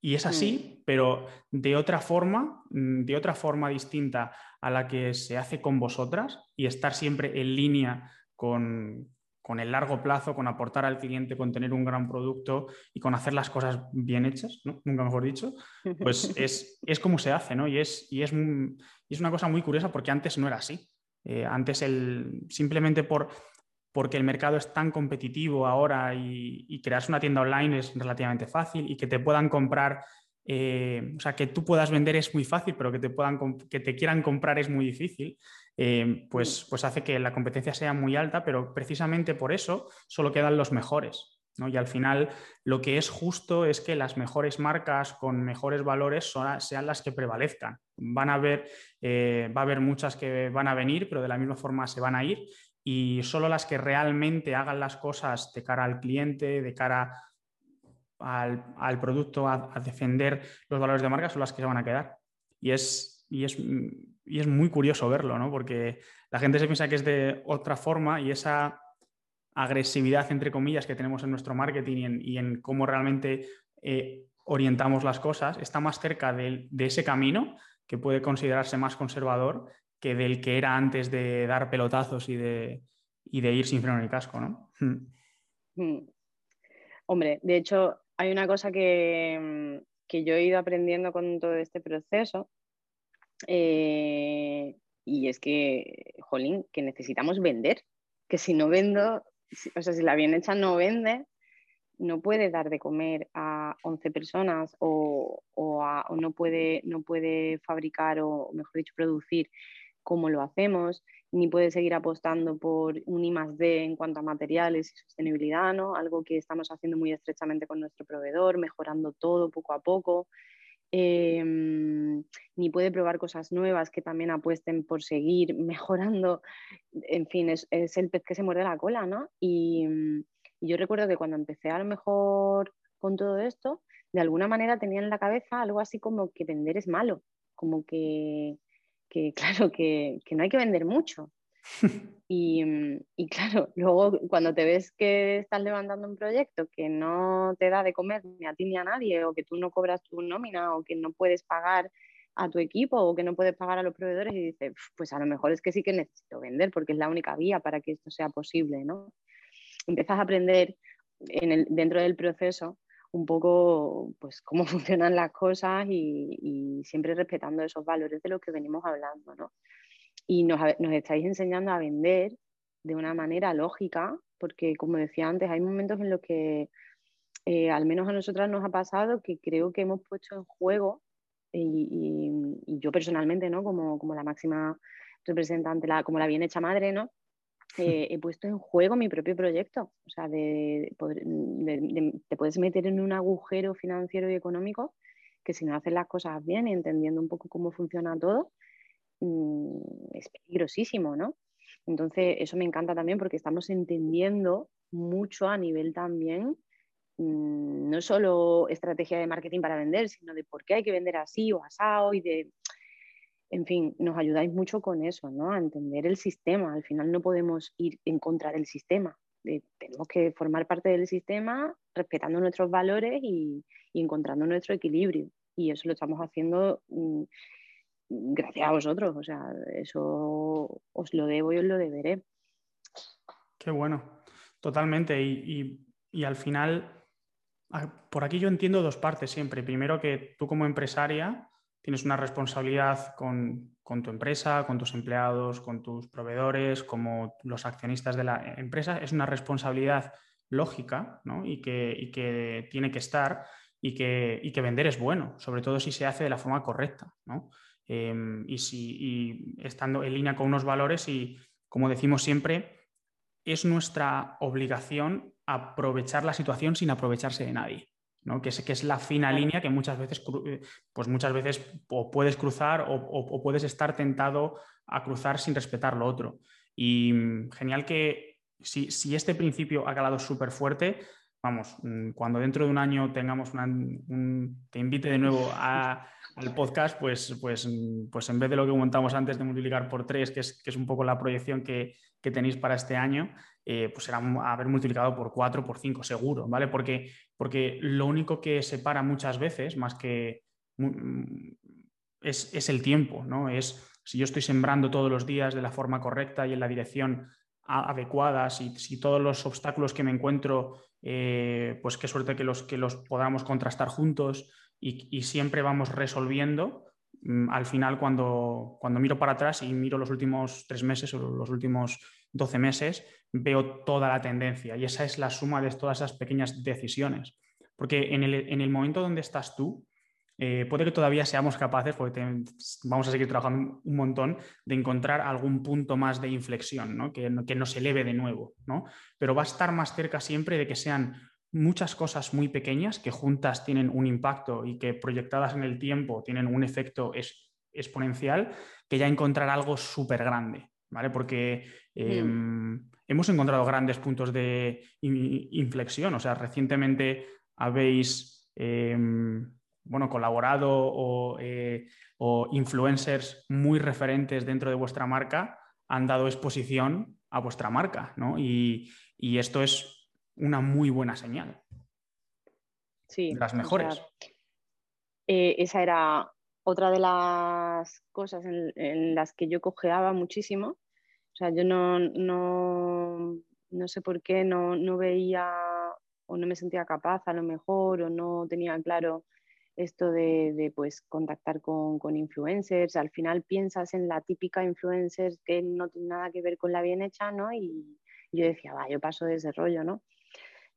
Y es así, mm. pero de otra forma, mm, de otra forma distinta a la que se hace con vosotras y estar siempre en línea con, con el largo plazo, con aportar al cliente, con tener un gran producto y con hacer las cosas bien hechas, nunca mejor dicho, pues es, es como se hace, ¿no? Y es, y es, es, una cosa muy curiosa porque antes no era así. Eh, antes el, simplemente por, porque el mercado es tan competitivo ahora y, y crearse una tienda online es relativamente fácil y que te puedan comprar eh, o sea, que tú puedas vender es muy fácil, pero que te, puedan, que te quieran comprar es muy difícil, eh, pues, pues hace que la competencia sea muy alta, pero precisamente por eso solo quedan los mejores. Y al final lo que es justo es que las mejores marcas con mejores valores sean las que prevalezcan. Van a haber, eh, va a haber muchas que van a venir, pero de la misma forma se van a ir y solo las que realmente hagan las cosas de cara al cliente, de cara al, producto, a, defender los valores de marca, son las que se van a quedar. Y es, y es, y es muy curioso verlo, ¿no? Porque la gente se piensa que es de otra forma y esa agresividad, entre comillas, que tenemos en nuestro marketing y en, cómo realmente eh, orientamos las cosas, está más cerca de, ese camino que puede considerarse más conservador que del que era antes de dar pelotazos y de, y de ir sin freno ni casco, ¿no? Hmm. Hmm. Hombre, de hecho, hay una cosa que, yo he ido aprendiendo con todo este proceso eh, y es que, jolín, que necesitamos vender, que si no vendo, o sea, si la bien hecha no vende, no puede dar de comer a 11 personas o, no, puede, no puede fabricar o, mejor dicho, producir como lo hacemos ni puede seguir apostando por un I D en cuanto a materiales y sostenibilidad, ¿no? algo que estamos haciendo muy estrechamente con nuestro proveedor, mejorando todo poco a poco. Em, ni puede probar cosas nuevas que también apuesten por seguir mejorando. En fin, es, el pez que se muerde la cola, ¿no? Y, y, yo recuerdo que cuando empecé a lo mejor con todo esto, de alguna manera tenía en la cabeza algo así como que vender es malo, como que que claro, que, no hay que vender mucho. Mm, y, claro, luego cuando te ves que estás levantando un proyecto que no te da de comer ni a ti ni a nadie, o que tú no cobras tu nómina, o que no puedes pagar a tu equipo, o que no puedes pagar a los proveedores, y dices, pues a lo mejor es que sí que necesito vender, porque es la única vía para que esto sea posible, ¿no? Empiezas a aprender en el, dentro del proceso un poco pues cómo funcionan las cosas y, siempre respetando esos valores de los que venimos hablando, ¿no? Y nos, nos estáis enseñando a vender de una manera lógica, porque como decía antes, hay momentos en los que eh, al menos a nosotras nos ha pasado que creo que hemos puesto en juego, y, yo personalmente, ¿no? Como, como, la máxima representante, la, como la bien hecha madre, ¿no? Eh, he puesto en juego mi propio proyecto. O sea, de, te puedes meter en un agujero financiero y económico que si no haces las cosas bien y entendiendo un poco cómo funciona todo, es peligrosísimo, ¿no? Entonces, eso me encanta también porque estamos entendiendo mucho a nivel también, mm, no solo estrategia de marketing para vender, sino de por qué hay que vender así o asado y de en fin, nos ayudáis mucho con eso, ¿no? A entender el sistema. Al final no podemos ir en contra del sistema. tenemos que formar parte del sistema respetando nuestros valores y, encontrando nuestro equilibrio. Y eso lo estamos haciendo mm, gracias a vosotros. O sea, eso os lo debo y os lo deberé. Qué bueno, totalmente. y, y al final, por aquí yo entiendo dos partes siempre. Primero que tú como empresaria tienes una responsabilidad con, tu empresa, con tus empleados, con tus proveedores, como los accionistas de la empresa. Es una responsabilidad lógica y, que, tiene que estar y que, que, vender es bueno, sobre todo si se hace de la forma correcta. Em, y, si, estando en línea con unos valores y, como decimos siempre, es nuestra obligación aprovechar la situación sin aprovecharse de nadie. Que, es, que es la fina línea que muchas veces, eh, pues muchas veces o puedes cruzar o, puedes estar tentado a cruzar sin respetar lo otro. Y mm, genial que si, si este principio ha calado súper fuerte, vamos, mm, cuando dentro de un año tengamos una, un, te invite de nuevo al podcast, pues, pues, mm, pues en vez de lo que montamos antes de multiplicar por tres, que es, que es un poco la proyección que, que tenéis para este año, eh, pues será haber multiplicado por 4, por 5, seguro, ¿vale? Porque, porque lo único que separa muchas veces, más que mm, es, el tiempo, ¿no? Es si yo estoy sembrando todos los días de la forma correcta y en la dirección adecuada, si, si todos los obstáculos que me encuentro, eh, pues qué suerte que los, que los podamos contrastar juntos y, siempre vamos resolviendo. Mm, al final, cuando, cuando miro para atrás y miro los últimos tres meses o los últimos 12 meses, veo toda la tendencia y esa es la suma de todas esas pequeñas decisiones. Porque en el, momento donde estás tú, eh, puede que todavía seamos capaces, porque vamos a seguir trabajando un montón, de encontrar algún punto más de inflexión, Que, que no se eleve de nuevo, ¿no? Pero va a estar más cerca siempre de que sean muchas cosas muy pequeñas que juntas tienen un impacto y que proyectadas en el tiempo tienen un efecto exponencial, que ya encontrar algo súper grande, ¿vale? Porque mm. em, hemos encontrado grandes puntos de inflexión. O sea, recientemente habéis em, bueno, colaborado eh, o, influencers muy referentes dentro de vuestra marca han dado exposición a vuestra marca, ¿no? Y, esto es una muy buena señal. Sí. las mejores. Eh, esa era otra de las cosas en, las que yo cojeaba muchísimo o sea, yo no, no, no sé por qué no, no, veía o no me sentía capaz a lo mejor o no tenía claro esto de, de pues contactar con, con, influencers. Al final piensas en la típica influencer que no tiene nada que ver con la bien hecha, ¿no? Y yo decía, va, yo paso de ese rollo, ¿no?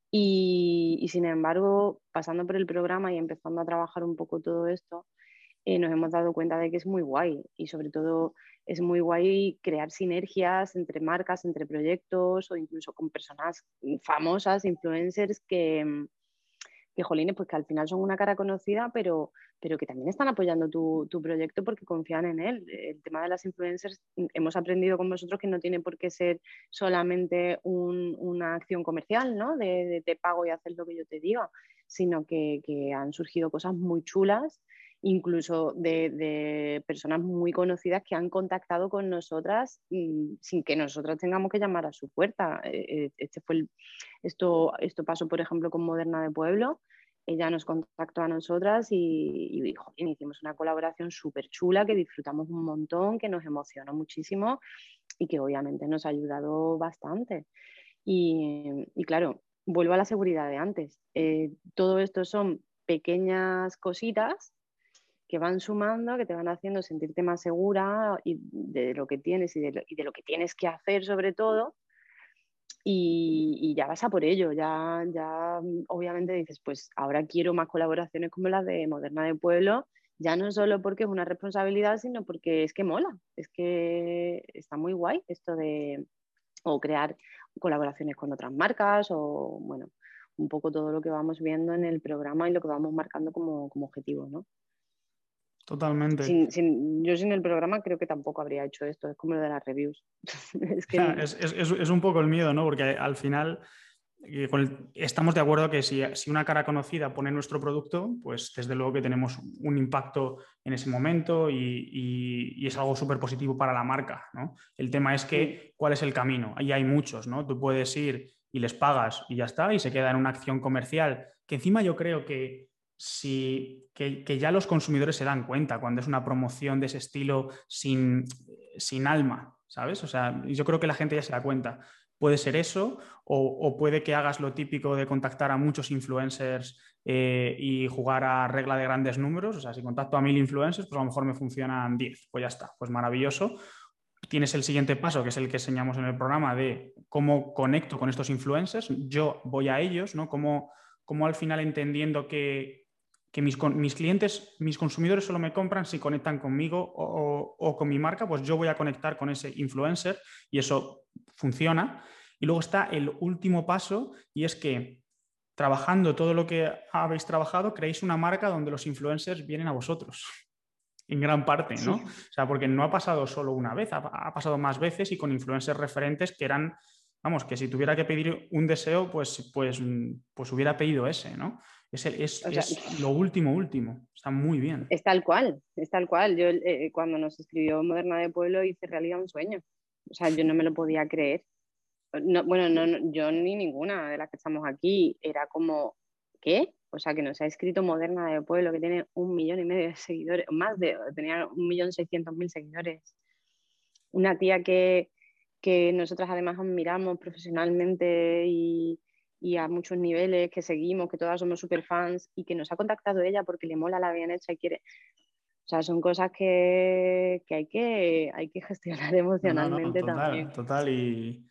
Y, sin embargo, pasando por el programa y empezando a trabajar un poco todo esto, eh, nos hemos dado cuenta de que es muy guay y sobre todo es muy guay crear sinergias entre marcas, entre proyectos o incluso con personas famosas, influencers que, que jolines, pues que al final son una cara conocida, pero, pero que también están apoyando tu, tu, proyecto porque confían en él. El tema de las influencers, mm, hemos aprendido con vosotros que no tiene por qué ser solamente un, una acción comercial, ¿no? De, de, te pago y haces lo que yo te diga, sino que, que han surgido cosas muy chulas incluso de, personas muy conocidas que han contactado con nosotras sin que nosotras tengamos que llamar a su puerta. Eh, eh, este fue esto, esto pasó, por ejemplo, con Moderna de Pueblo. Ella nos contactó a nosotras y, dijo, hicimos una colaboración súper chula que disfrutamos un montón, que nos emocionó muchísimo y que obviamente nos ha ayudado bastante. Y, y claro, vuelvo a la seguridad de antes. Eh, todo esto son pequeñas cositas que van sumando, que te van haciendo sentirte más segura y de lo que tienes y de lo, que tienes que hacer sobre todo. Y, ya vas a por ello, ya, ya obviamente dices, pues ahora quiero más colaboraciones como las de Moderna de Pueblo, ya no solo porque es una responsabilidad, sino porque es que mola, es que está muy guay esto de o crear colaboraciones con otras marcas o bueno, un poco todo lo que vamos viendo en el programa y lo que vamos marcando como, como objetivo, ¿no? Totalmente. yo sin el programa creo que tampoco habría hecho esto, es como lo de las reviews. es, un poco el miedo, ¿no? Porque al final eh, estamos de acuerdo que si, una cara conocida pone nuestro producto, pues desde luego que tenemos un impacto en ese momento y, es algo súper positivo para la marca, ¿no? El tema es que, ¿cuál es el camino? Ahí hay muchos, ¿no? Tú puedes ir y les pagas y ya está, y se queda en una acción comercial, que encima yo creo que si, que, ya los consumidores se dan cuenta cuando es una promoción de ese estilo sin, sin alma, ¿sabes? O sea, yo creo que la gente ya se da cuenta. Puede ser eso, o, puede que hagas lo típico de contactar a muchos influencers eh, y jugar a regla de grandes números. O sea, si contacto a mil influencers, pues a lo mejor me funcionan 10. Pues ya está, pues maravilloso. Tienes el siguiente paso, que es el que enseñamos en el programa, de cómo conecto con estos influencers. Yo voy a ellos, ¿no? Cómo, cómo al final entendiendo que, que mis, mis, clientes, mis consumidores solo me compran si conectan conmigo o, con mi marca, pues yo voy a conectar con ese influencer y eso funciona. Y luego está el último paso y es que trabajando todo lo que habéis trabajado, creéis una marca donde los influencers vienen a vosotros. En gran parte, ¿no? O sea, porque no ha pasado solo una vez, ha, ha pasado más veces y con influencers referentes que eran vamos, que si tuviera que pedir un deseo, pues, pues, pues hubiera pedido ese, ¿no? Es, es, lo último, último. Está muy bien. Es tal cual, es tal cual. Yo eh, cuando nos escribió Moderna de Pueblo hice realidad un sueño. O sea, yo no me lo podía creer. bueno, no, yo ni ninguna de las que estamos aquí. Era como, ¿qué? O sea, que nos ha escrito Moderna de Pueblo, que tiene un millón y medio de seguidores, más de, tenía un millón seiscientos mil seguidores. Una tía que, que nosotras además admiramos profesionalmente y, y a muchos niveles, que seguimos, que todas somos super fans y que nos ha contactado ella porque le mola la bien hecha y quiere. O sea, son cosas que, que, hay, que hay que gestionar emocionalmente total, también. Total, y,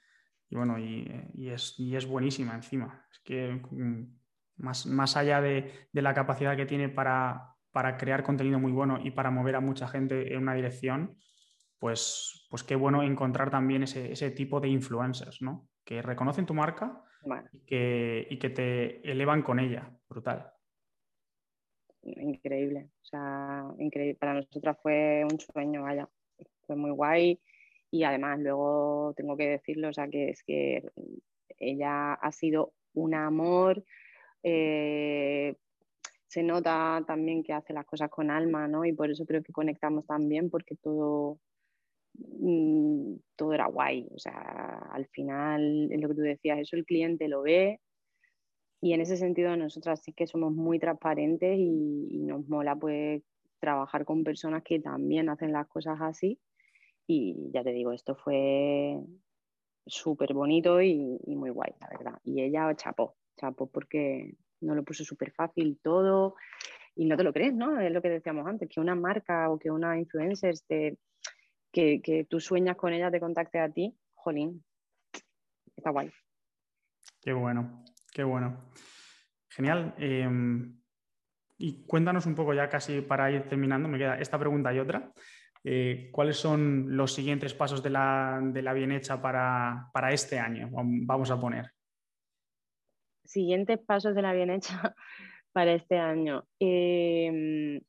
y bueno, y, y, es, y, es, buenísima encima. Es que mm, más, más allá de, de, la capacidad que tiene para, para crear contenido muy bueno y para mover a mucha gente en una dirección, pues, pues qué bueno encontrar también ese, ese tipo de influencers, ¿no? Que reconocen tu marca y, que, te elevan con ella. Brutal. Increíble. O sea, increíble. Para nosotras fue un sueño, vaya. Fue muy guay. Y además, luego tengo que decirlo, o sea, que es que ella ha sido un amor. Eh, se nota también que hace las cosas con alma, ¿no? Y por eso creo que conectamos también, porque todo, Mm, todo era guay. O sea, al final, lo que tú decías, eso el cliente lo ve y en ese sentido nosotras sí que somos muy transparentes y, nos mola pues trabajar con personas que también hacen las cosas así. Y ya te digo, esto fue súper bonito y, muy guay, la verdad. Y ella chapó, chapó porque no lo puso súper fácil todo y no te lo crees, ¿no? Es lo que decíamos antes, que una marca o que una influencer te que, tú sueñas con ella, te contacte a ti, jolín, está guay. Qué bueno, qué bueno. Genial. Em, y cuéntanos un poco ya casi para ir terminando, me queda esta pregunta y otra. Eh, ¿Cuáles son los siguientes pasos de la, bien hecha para, este año? Vamos a poner. Siguientes pasos de la bien hecha para este año. Em,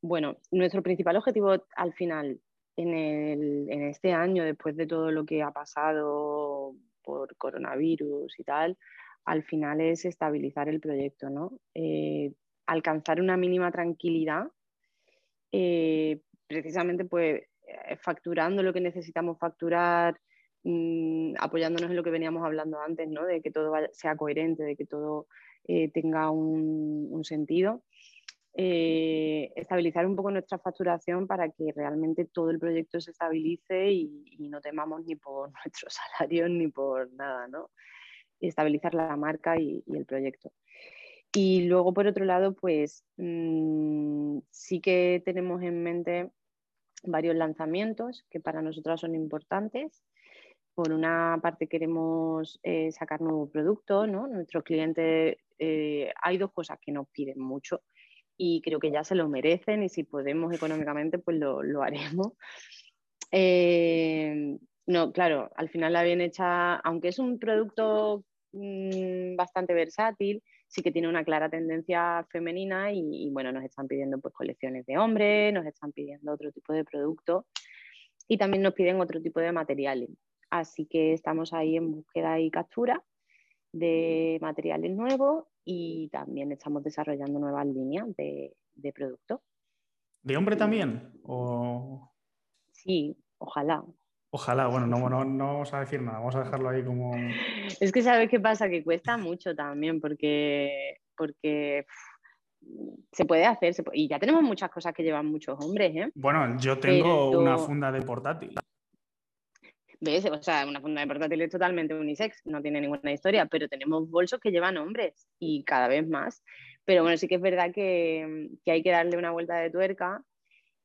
bueno, nuestro principal objetivo al final en, este año, después de todo lo que ha pasado por coronavirus y tal, al final es estabilizar el proyecto, ¿no? Eh, alcanzar una mínima tranquilidad, eh, precisamente pues eh, facturando lo que necesitamos facturar, mm, apoyándonos en lo que veníamos hablando antes, ¿no? De que todo sea coherente, de que todo tenga un sentido. Eh, estabilizar un poco nuestra facturación para que realmente todo el proyecto se estabilice y, no temamos ni por nuestros salarios ni por nada, ¿no? estabilizar la marca y, el proyecto. Y luego, por otro lado, pues mm, sí que tenemos en mente varios lanzamientos que para nosotros son importantes. Por una parte queremos eh, sacar nuevo producto, ¿no? Nuestros clientes, eh, hay dos cosas que nos piden mucho y creo que ya se lo merecen y si podemos económicamente pues lo, lo haremos. Eh, no, claro, al final la bien hecha, aunque es un producto mm, bastante versátil, sí que tiene una clara tendencia femenina y, bueno, nos están pidiendo pues colecciones de hombres, nos están pidiendo otro tipo de productos y también nos piden otro tipo de materiales. Así que estamos ahí en búsqueda y captura de materiales nuevos y también estamos desarrollando nuevas líneas de, de productos. ¿De hombre también? ¿O... Sí, ojalá. Ojalá, bueno, no, no, no, vamos a decir nada, vamos a dejarlo ahí como... Es que sabes qué pasa, que cuesta mucho también porque, porque se puede hacer, y ya tenemos muchas cosas que llevan muchos hombres, ¿eh? Bueno, yo tengo una funda de portátil. ¿Ves? O sea, una funda de portátil es totalmente unisex, no tiene ninguna historia, pero tenemos bolsos que llevan hombres y cada vez más. Pero bueno, sí que es verdad que, que hay que darle una vuelta de tuerca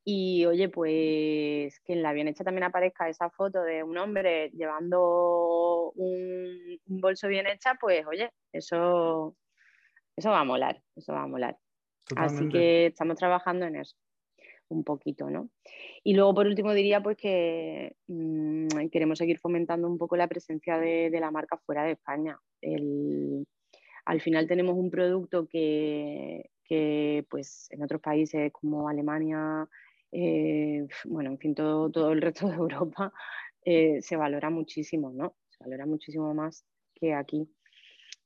y oye, pues que en la bien hecha también aparezca esa foto de un hombre llevando un, bolso bien hecha, pues oye, eso, eso va a molar, eso va a molar. Así que estamos trabajando en eso un poquito, ¿no? Y luego por último diría pues que mm, queremos seguir fomentando un poco la presencia de, la marca fuera de España. al final tenemos un producto que, pues en otros países como Alemania, eh, bueno, en fin, todo, todo, el resto de Europa eh, se valora muchísimo, ¿no? Se valora muchísimo más que aquí.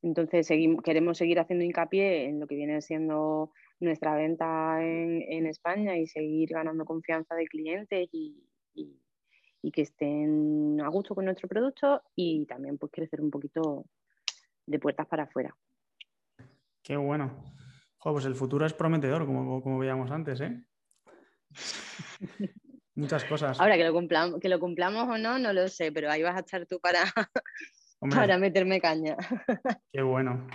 Entonces, queremos seguir haciendo hincapié en lo que viene siendo nuestra venta en, España y seguir ganando confianza de clientes y, que estén a gusto con nuestro producto y también pues crecer un poquito de puertas para afuera. Qué bueno. pues el futuro es prometedor, como, como veíamos antes, ¿eh? Muchas cosas. Ahora que lo, cumplamos, que lo cumplamos o no, no lo sé, pero ahí vas a estar tú para, para meterme caña. Qué bueno,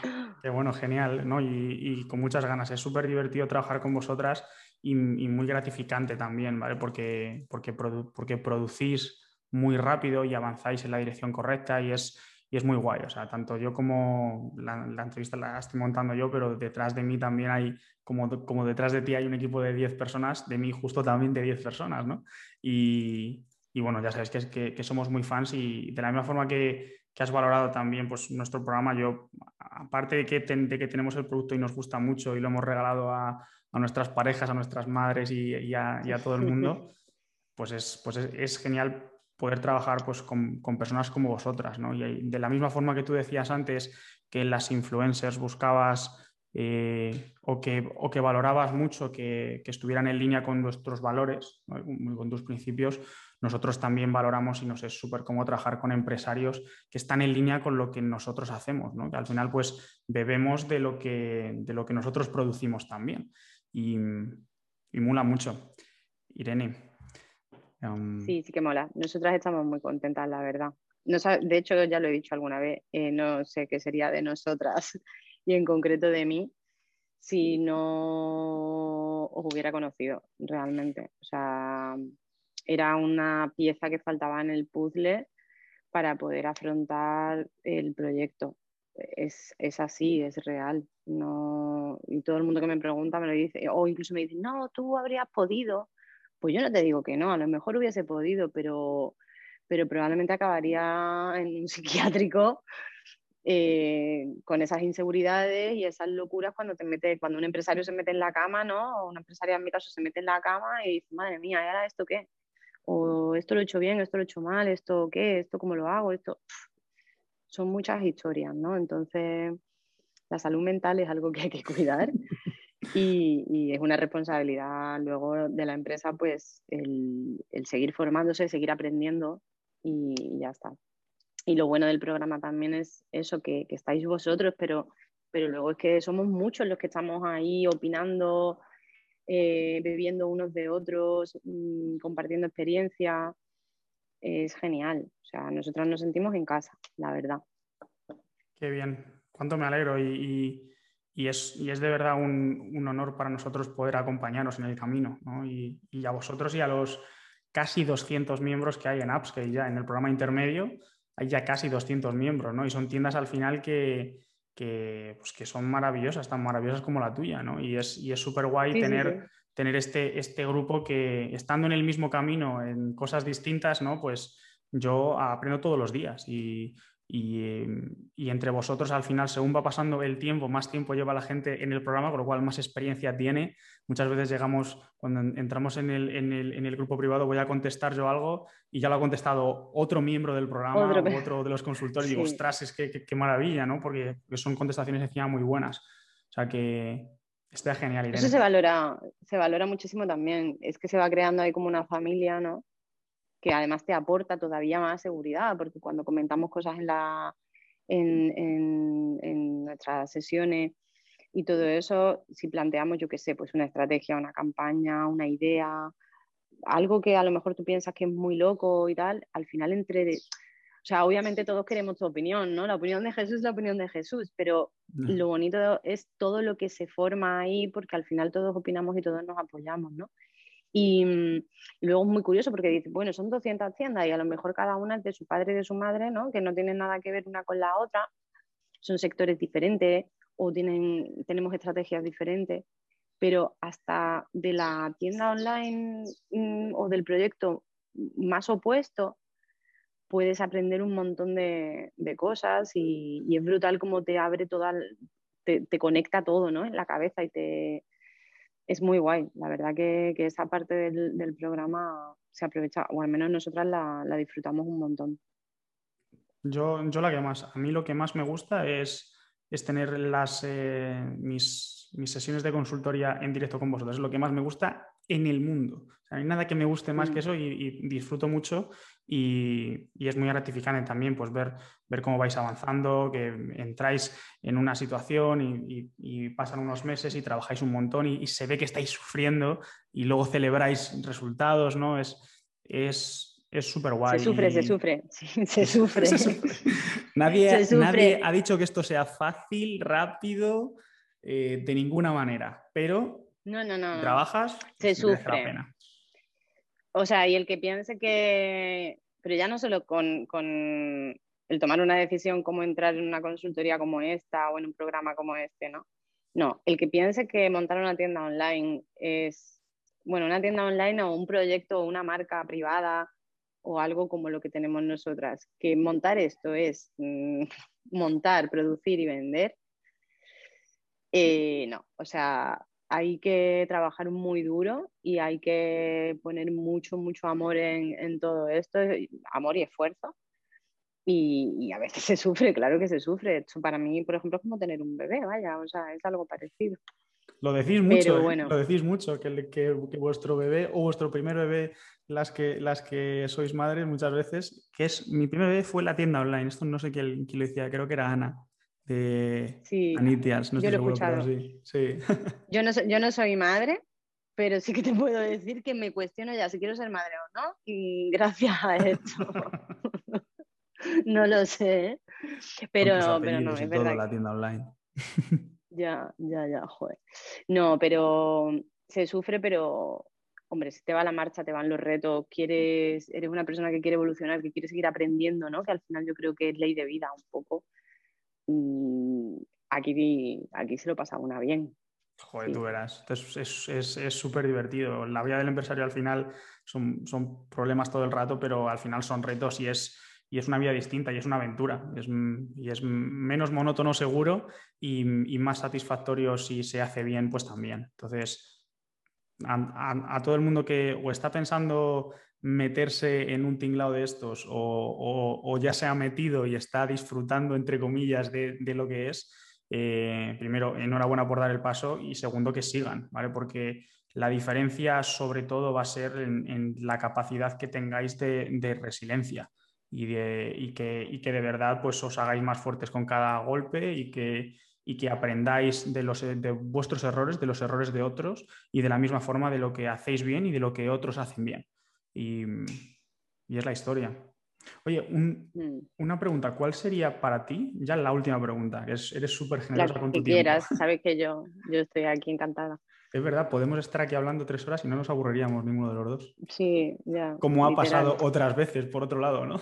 qué bueno, genial, ¿no? Y, con muchas ganas. Es súper divertido trabajar con vosotras y, muy gratificante también, ¿vale? Porque, porque, porque producís muy rápido y avanzáis en la dirección correcta y es, y es muy guay. O sea, tanto yo como la, entrevista la estoy montando yo, pero detrás de mí también hay, como, como detrás de ti hay un equipo de 10 personas, de mí justo también de 10 personas, ¿no? Y, y bueno, ya sabes que, que, que, somos muy fans y de la misma forma que, que, has valorado también pues, nuestro programa, yo, aparte de que, de que tenemos el producto y nos gusta mucho y lo hemos regalado a, a nuestras parejas, a nuestras madres y, y, a, y a, todo el mundo, pues es, pues es, es genial poder trabajar pues, con, personas como vosotras. ¿no? Y de la misma forma que tú decías antes que las influencers buscabas eh, o, que, o, que, valorabas mucho que, estuvieran en línea con nuestros valores, con tus principios, nosotros también valoramos y nos es súper cómodo trabajar con empresarios que están en línea con lo que nosotros hacemos, ¿no? que al final pues bebemos de lo que, de lo que nosotros producimos también. Y, y mucho. Irene, Sí, sí que mola. Nosotras estamos muy contentas, la verdad. No, de hecho, ya lo he dicho alguna vez, eh, no sé qué sería de nosotras y en concreto de mí si no os hubiera conocido realmente. O sea, era una pieza que faltaba en el puzzle para poder afrontar el proyecto. Es, es, así, es real. No, y todo el mundo que me pregunta me lo dice, o incluso me dice, no, tú habrías podido. Pues yo no te digo que no, a lo mejor hubiese podido, pero, pero probablemente acabaría en un psiquiátrico eh, con esas inseguridades y esas locuras cuando te mete, cuando un empresario se mete en la cama, ¿no? O una empresaria en mi caso se mete en la cama y dice, madre mía, ¿y ahora esto qué? O esto lo he hecho bien, esto lo he hecho mal, esto qué, esto cómo lo hago, esto. Son muchas historias, ¿no? Entonces, la salud mental es algo que hay que cuidar y, es una responsabilidad luego de la empresa, pues el, seguir formándose, seguir aprendiendo y, ya está. Y lo bueno del programa también es eso, que, estáis vosotros, pero, pero luego es que somos muchos los que estamos ahí opinando, eh, bebiendo unos de otros, mm, compartiendo experiencia. Es genial. O sea, nosotros nos sentimos en casa, la verdad. Qué bien, cuánto me alegro y, es, es, de verdad un, honor para nosotros poder acompañaros en el camino. Y, a vosotros y a los casi 200 miembros que hay en Upscale ya en el programa intermedio, hay ya casi 200 miembros, ¿no? Y son tiendas al final que, que, pues, que son maravillosas, tan maravillosas como la tuya, ¿no? Y es súper guay tener, tener este, este grupo que, estando en el mismo camino, en cosas distintas, ¿no? Pues yo aprendo todos los días y, y, entre vosotros al final, según va pasando el tiempo, más tiempo lleva la gente en el programa, con lo cual más experiencia tiene. Muchas veces llegamos, cuando entramos en el, en el, en el grupo privado, voy a contestar yo algo y ya lo ha contestado otro miembro del programa otro, o otro de los consultores y digo, ostras, es que qué maravilla, ¿no? Porque son contestaciones encima muy buenas. O sea que está genial. Eso se valora, se valora muchísimo también. Es que se va creando ahí como una familia, ¿no? Que además te aporta todavía más seguridad, porque cuando comentamos cosas en, la, en, nuestras sesiones y todo eso, si planteamos, yo qué sé, pues una estrategia, una campaña, una idea, algo que a lo mejor tú piensas que es muy loco y tal, al final entre... De, o sea, obviamente todos queremos tu opinión, ¿no? La opinión de Jesús es la opinión de Jesús, pero lo bonito es todo lo que se forma ahí, porque al final todos opinamos y todos nos apoyamos, ¿no? Mm, y, luego es muy curioso porque dice, bueno, son 200 tiendas y a lo mejor cada una es de su padre y de su madre, ¿no? Que no tienen nada que ver una con la otra, son sectores diferentes o tienen, tenemos estrategias diferentes, pero hasta de la tienda online mm, o del proyecto más opuesto puedes aprender un montón de, cosas y, es brutal como te abre toda, te, te conecta todo, ¿no? En la cabeza y te, es muy guay. La verdad que, esa parte del, programa se aprovecha, o al menos nosotras la, disfrutamos un montón. Yo, yo, la que más, a mí lo que más me gusta es, es tener las, eh, mis, mis, sesiones de consultoría en directo con vosotros. Es lo que más me gusta en el mundo. no hay nada que me guste más que mm. eso y, disfruto mucho y, es muy gratificante también pues ver, ver cómo vais avanzando, que entráis en una situación y, pasan unos meses y trabajáis un montón y, se ve que estáis sufriendo y luego celebráis resultados, ¿no? Es, es, es súper guay. Se sufre, se sufre, se sufre. Nadie, nadie ha dicho que esto sea fácil, rápido, eh, de ninguna manera, pero no, no, no. Trabajas, se sufre. pena. O sea, y el que piense que, pero ya no solo con, el tomar una decisión como entrar en una consultoría como esta o en un programa como este, ¿no? No, el que piense que montar una tienda online es, bueno, una tienda online o un proyecto o una marca privada o algo como lo que tenemos nosotras, que montar esto es mm, montar, producir y vender, eh, no, o sea, hay que trabajar muy duro y hay que poner mucho, mucho amor en, todo esto, amor y esfuerzo. Y, a veces se sufre, claro que se sufre. Esto para mí, por ejemplo, es como tener un bebé, vaya, o sea, es algo parecido. Lo decís mucho, ¿eh? bueno. lo decís mucho, que, que, vuestro bebé o vuestro primer bebé, las que, las que sois madres muchas veces, que es, mi primer bebé fue la tienda online, esto no sé quién, quién lo decía, creo que era Ana de sí, Anitias. No yo lo he escuchado. Sí. Yo, no, yo no soy madre, pero sí que te puedo decir que me cuestiono ya si quiero ser madre o no, y gracias a esto. no lo sé, pero, pero no, es verdad. la tienda online. ya, ya, ya, joder. No, pero se sufre, pero hombre, si te va la marcha, te van los retos, quieres, eres una persona que quiere evolucionar, que quiere seguir aprendiendo, ¿no? Que al final yo creo que es ley de vida un poco aquí, aquí se lo pasa una bien. Joder, tú verás. Es súper divertido. La vida del empresario al final son, son, problemas todo el rato, pero al final son retos y es, y es una vida distinta y es una aventura. y es menos monótono seguro y, más satisfactorio si se hace bien, pues también. Entonces, a, todo el mundo que o está pensando meterse en un tinglado de estos o, ya se ha metido y está disfrutando, entre comillas, de, lo que es, eh, primero, enhorabuena por dar el paso y segundo, que sigan, ¿vale? Porque la diferencia sobre todo va a ser en, la capacidad que tengáis de, resiliencia y, de, que, que, de verdad pues, os hagáis más fuertes con cada golpe y que, y que aprendáis de, los, de vuestros errores, de los errores de otros y de la misma forma de lo que hacéis bien y de lo que otros hacen bien y, es la historia. Oye, mm. una pregunta, ¿cuál sería para ti, ya la última pregunta, que eres súper generosa con tu que quieras, sabes que yo, yo estoy aquí encantada. Es verdad, podemos estar aquí hablando tres horas y no nos aburriríamos ninguno de los dos. Sí, ya. Como ha pasado otras veces, por otro lado, ¿no?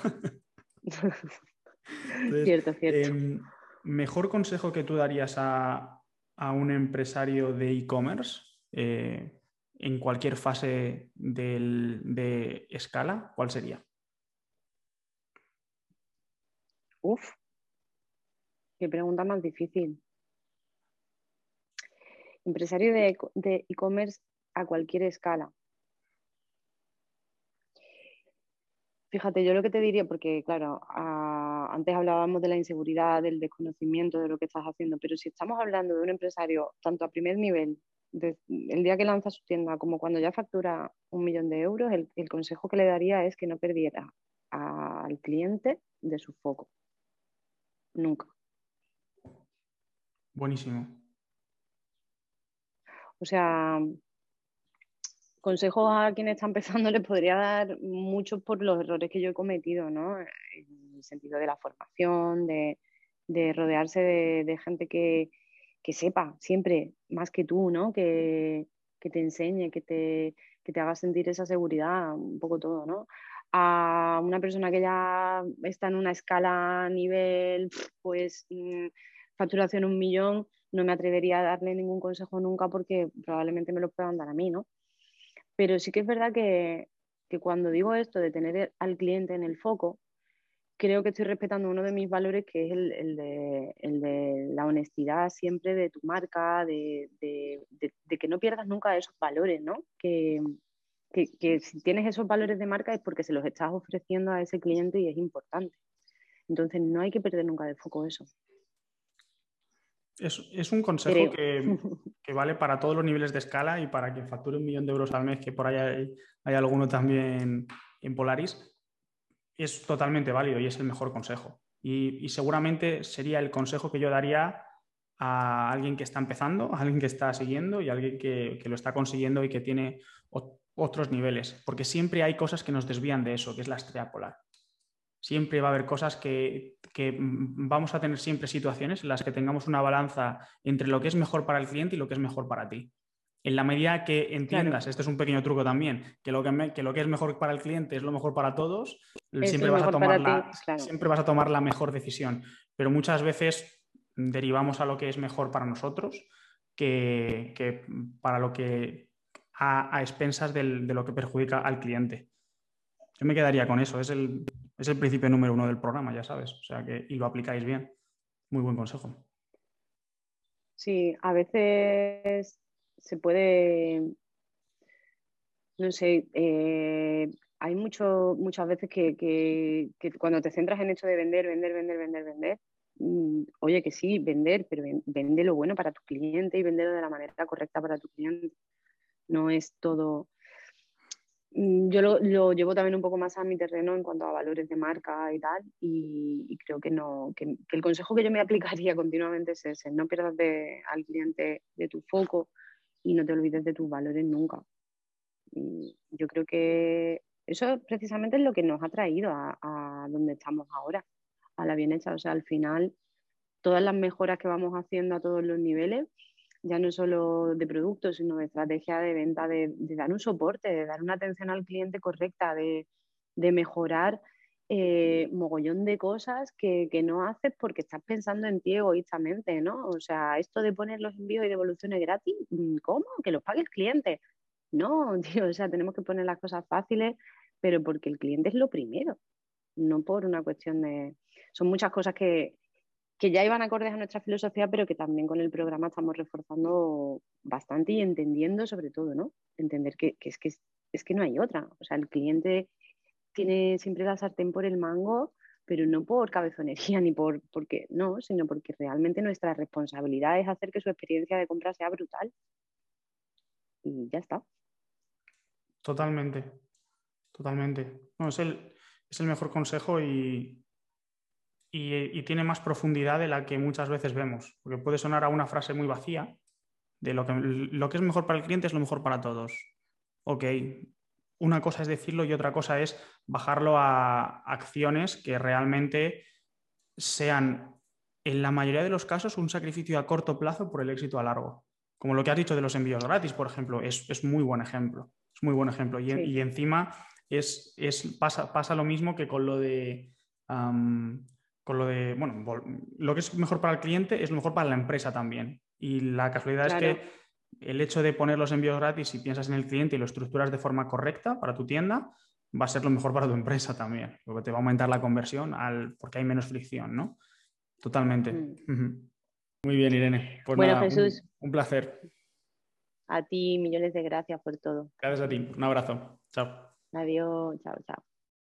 cierto, cierto. Em, ¿Mejor consejo que tú darías a, un empresario de e-commerce eh, en cualquier fase de escala, cuál sería? Uf, qué pregunta más difícil. Empresario de e-commerce a cualquier escala. Fíjate, yo lo que te diría, porque claro, antes hablábamos de la inseguridad, del desconocimiento de lo que estás haciendo, pero si estamos hablando de un empresario tanto a primer nivel, el día que lanza su tienda como cuando ya factura un millón de euros, el consejo que le daría es que no perdiera al cliente de su foco nunca. Buenísimo. O sea, consejos a quien está empezando les podría dar muchos por los errores que yo he cometido, ¿no? En el sentido de la formación, de, rodearse de, gente que, sepa siempre más que tú, ¿no? Que, te enseñe, que te, que te haga sentir esa seguridad, un poco todo, ¿no? a una persona que ya está en una escala nivel, pues, mm, facturación un millón, no me atrevería a darle ningún consejo nunca porque probablemente me lo puedan dar a mí, ¿no? Pero sí que es verdad que, cuando digo esto de tener al cliente en el foco, creo que estoy respetando uno de mis valores que es el, de, la honestidad siempre de tu marca, de, de, que no pierdas nunca esos valores, ¿no? Que, que, si tienes esos valores de marca es porque se los estás ofreciendo a ese cliente y es importante. Entonces no hay que perder nunca de foco eso. Es, un consejo que, vale para todos los niveles de escala y para quien facture un millón de euros al mes, que por ahí hay, hay alguno también en Polaris, es totalmente válido y es el mejor consejo. Y, seguramente sería el consejo que yo daría a alguien que está empezando, a alguien que está siguiendo y a alguien que, que lo está consiguiendo y que tiene otros niveles, porque siempre hay cosas que nos desvían de eso, que es la estrella polar. Siempre va a haber cosas que, vamos a tener siempre situaciones en las que tengamos una balanza entre lo que es mejor para el cliente y lo que es mejor para ti. En la medida que entiendas, este es un pequeño truco también, que lo que, que lo que, es mejor para el cliente es lo mejor para todos, siempre vas, a tomar la, siempre vas a tomar la mejor decisión. Pero muchas veces derivamos a lo que es mejor para nosotros que, que para lo que a, expensas de lo que perjudica al cliente. Yo me quedaría con eso, es el, es el principio número uno del programa, ya sabes, o sea que y lo aplicáis bien. Muy buen consejo. Sí, a veces se puede, no sé, eh, hay mucho, muchas veces que, que, cuando te centras en hecho de vender, vender, vender, vender, vender, mm, oye que sí, vender, pero vende lo bueno para tu cliente y venderlo de la manera correcta para tu cliente. No es todo... Mm, yo lo, llevo también un poco más a mi terreno en cuanto a valores de marca y tal, y, creo que, no, que, el consejo que yo me aplicaría continuamente es ese, no pierdas de, al cliente de tu foco y no te olvides de tus valores nunca. yo creo que eso precisamente es lo que nos ha traído a, donde estamos ahora, a la bien. O sea, al final, todas las mejoras que vamos haciendo a todos los niveles ya no solo de productos, sino de estrategia de venta, de, dar un soporte, de dar una atención al cliente correcta, de, mejorar eh, mogollón de cosas que, no haces porque estás pensando en ti egoístamente, ¿no? O sea, esto de poner los envíos y devoluciones gratis, mm, ¿cómo? Que los pague el cliente. No, tío, o sea, tenemos que poner las cosas fáciles, pero porque el cliente es lo primero, no por una cuestión de... Son muchas cosas que, que ya iban acordes a nuestra filosofía, pero que también con el programa estamos reforzando bastante y entendiendo sobre todo, ¿no? Entender que, es, que es que no hay otra. O sea, el cliente tiene siempre la sartén por el mango, pero no por cabezonería ni por porque no, sino porque realmente nuestra responsabilidad es hacer que su experiencia de compra sea brutal. Y ya está. Totalmente, totalmente. es, el, es el mejor consejo y, y, tiene más profundidad de la que muchas veces vemos, porque puede sonar a una frase muy vacía de lo que, lo que es mejor para el cliente es lo mejor para todos. Ok, una cosa es decirlo y otra cosa es bajarlo a acciones que realmente sean, en la mayoría de los casos, un sacrificio a corto plazo por el éxito a largo. Como lo que has dicho de los envíos gratis, por ejemplo, es, muy buen ejemplo. Es muy buen ejemplo. Y, encima es, pasa, pasa, lo mismo que con lo de. con lo de. Bueno, lo que es mejor para el cliente es mejor para la empresa también. Y la casualidad es que el hecho de poner los envíos gratis, si piensas en el cliente y lo estructuras de forma correcta para tu tienda, va a ser lo mejor para tu empresa también, porque te va a aumentar la conversión al, porque hay menos fricción, ¿no? Totalmente. Mm. Muy bien, Irene. Pues bueno, Jesús. Un, placer. A ti, millones de gracias por todo. Gracias a ti. Un abrazo. Chao. Adiós. Chao, chao.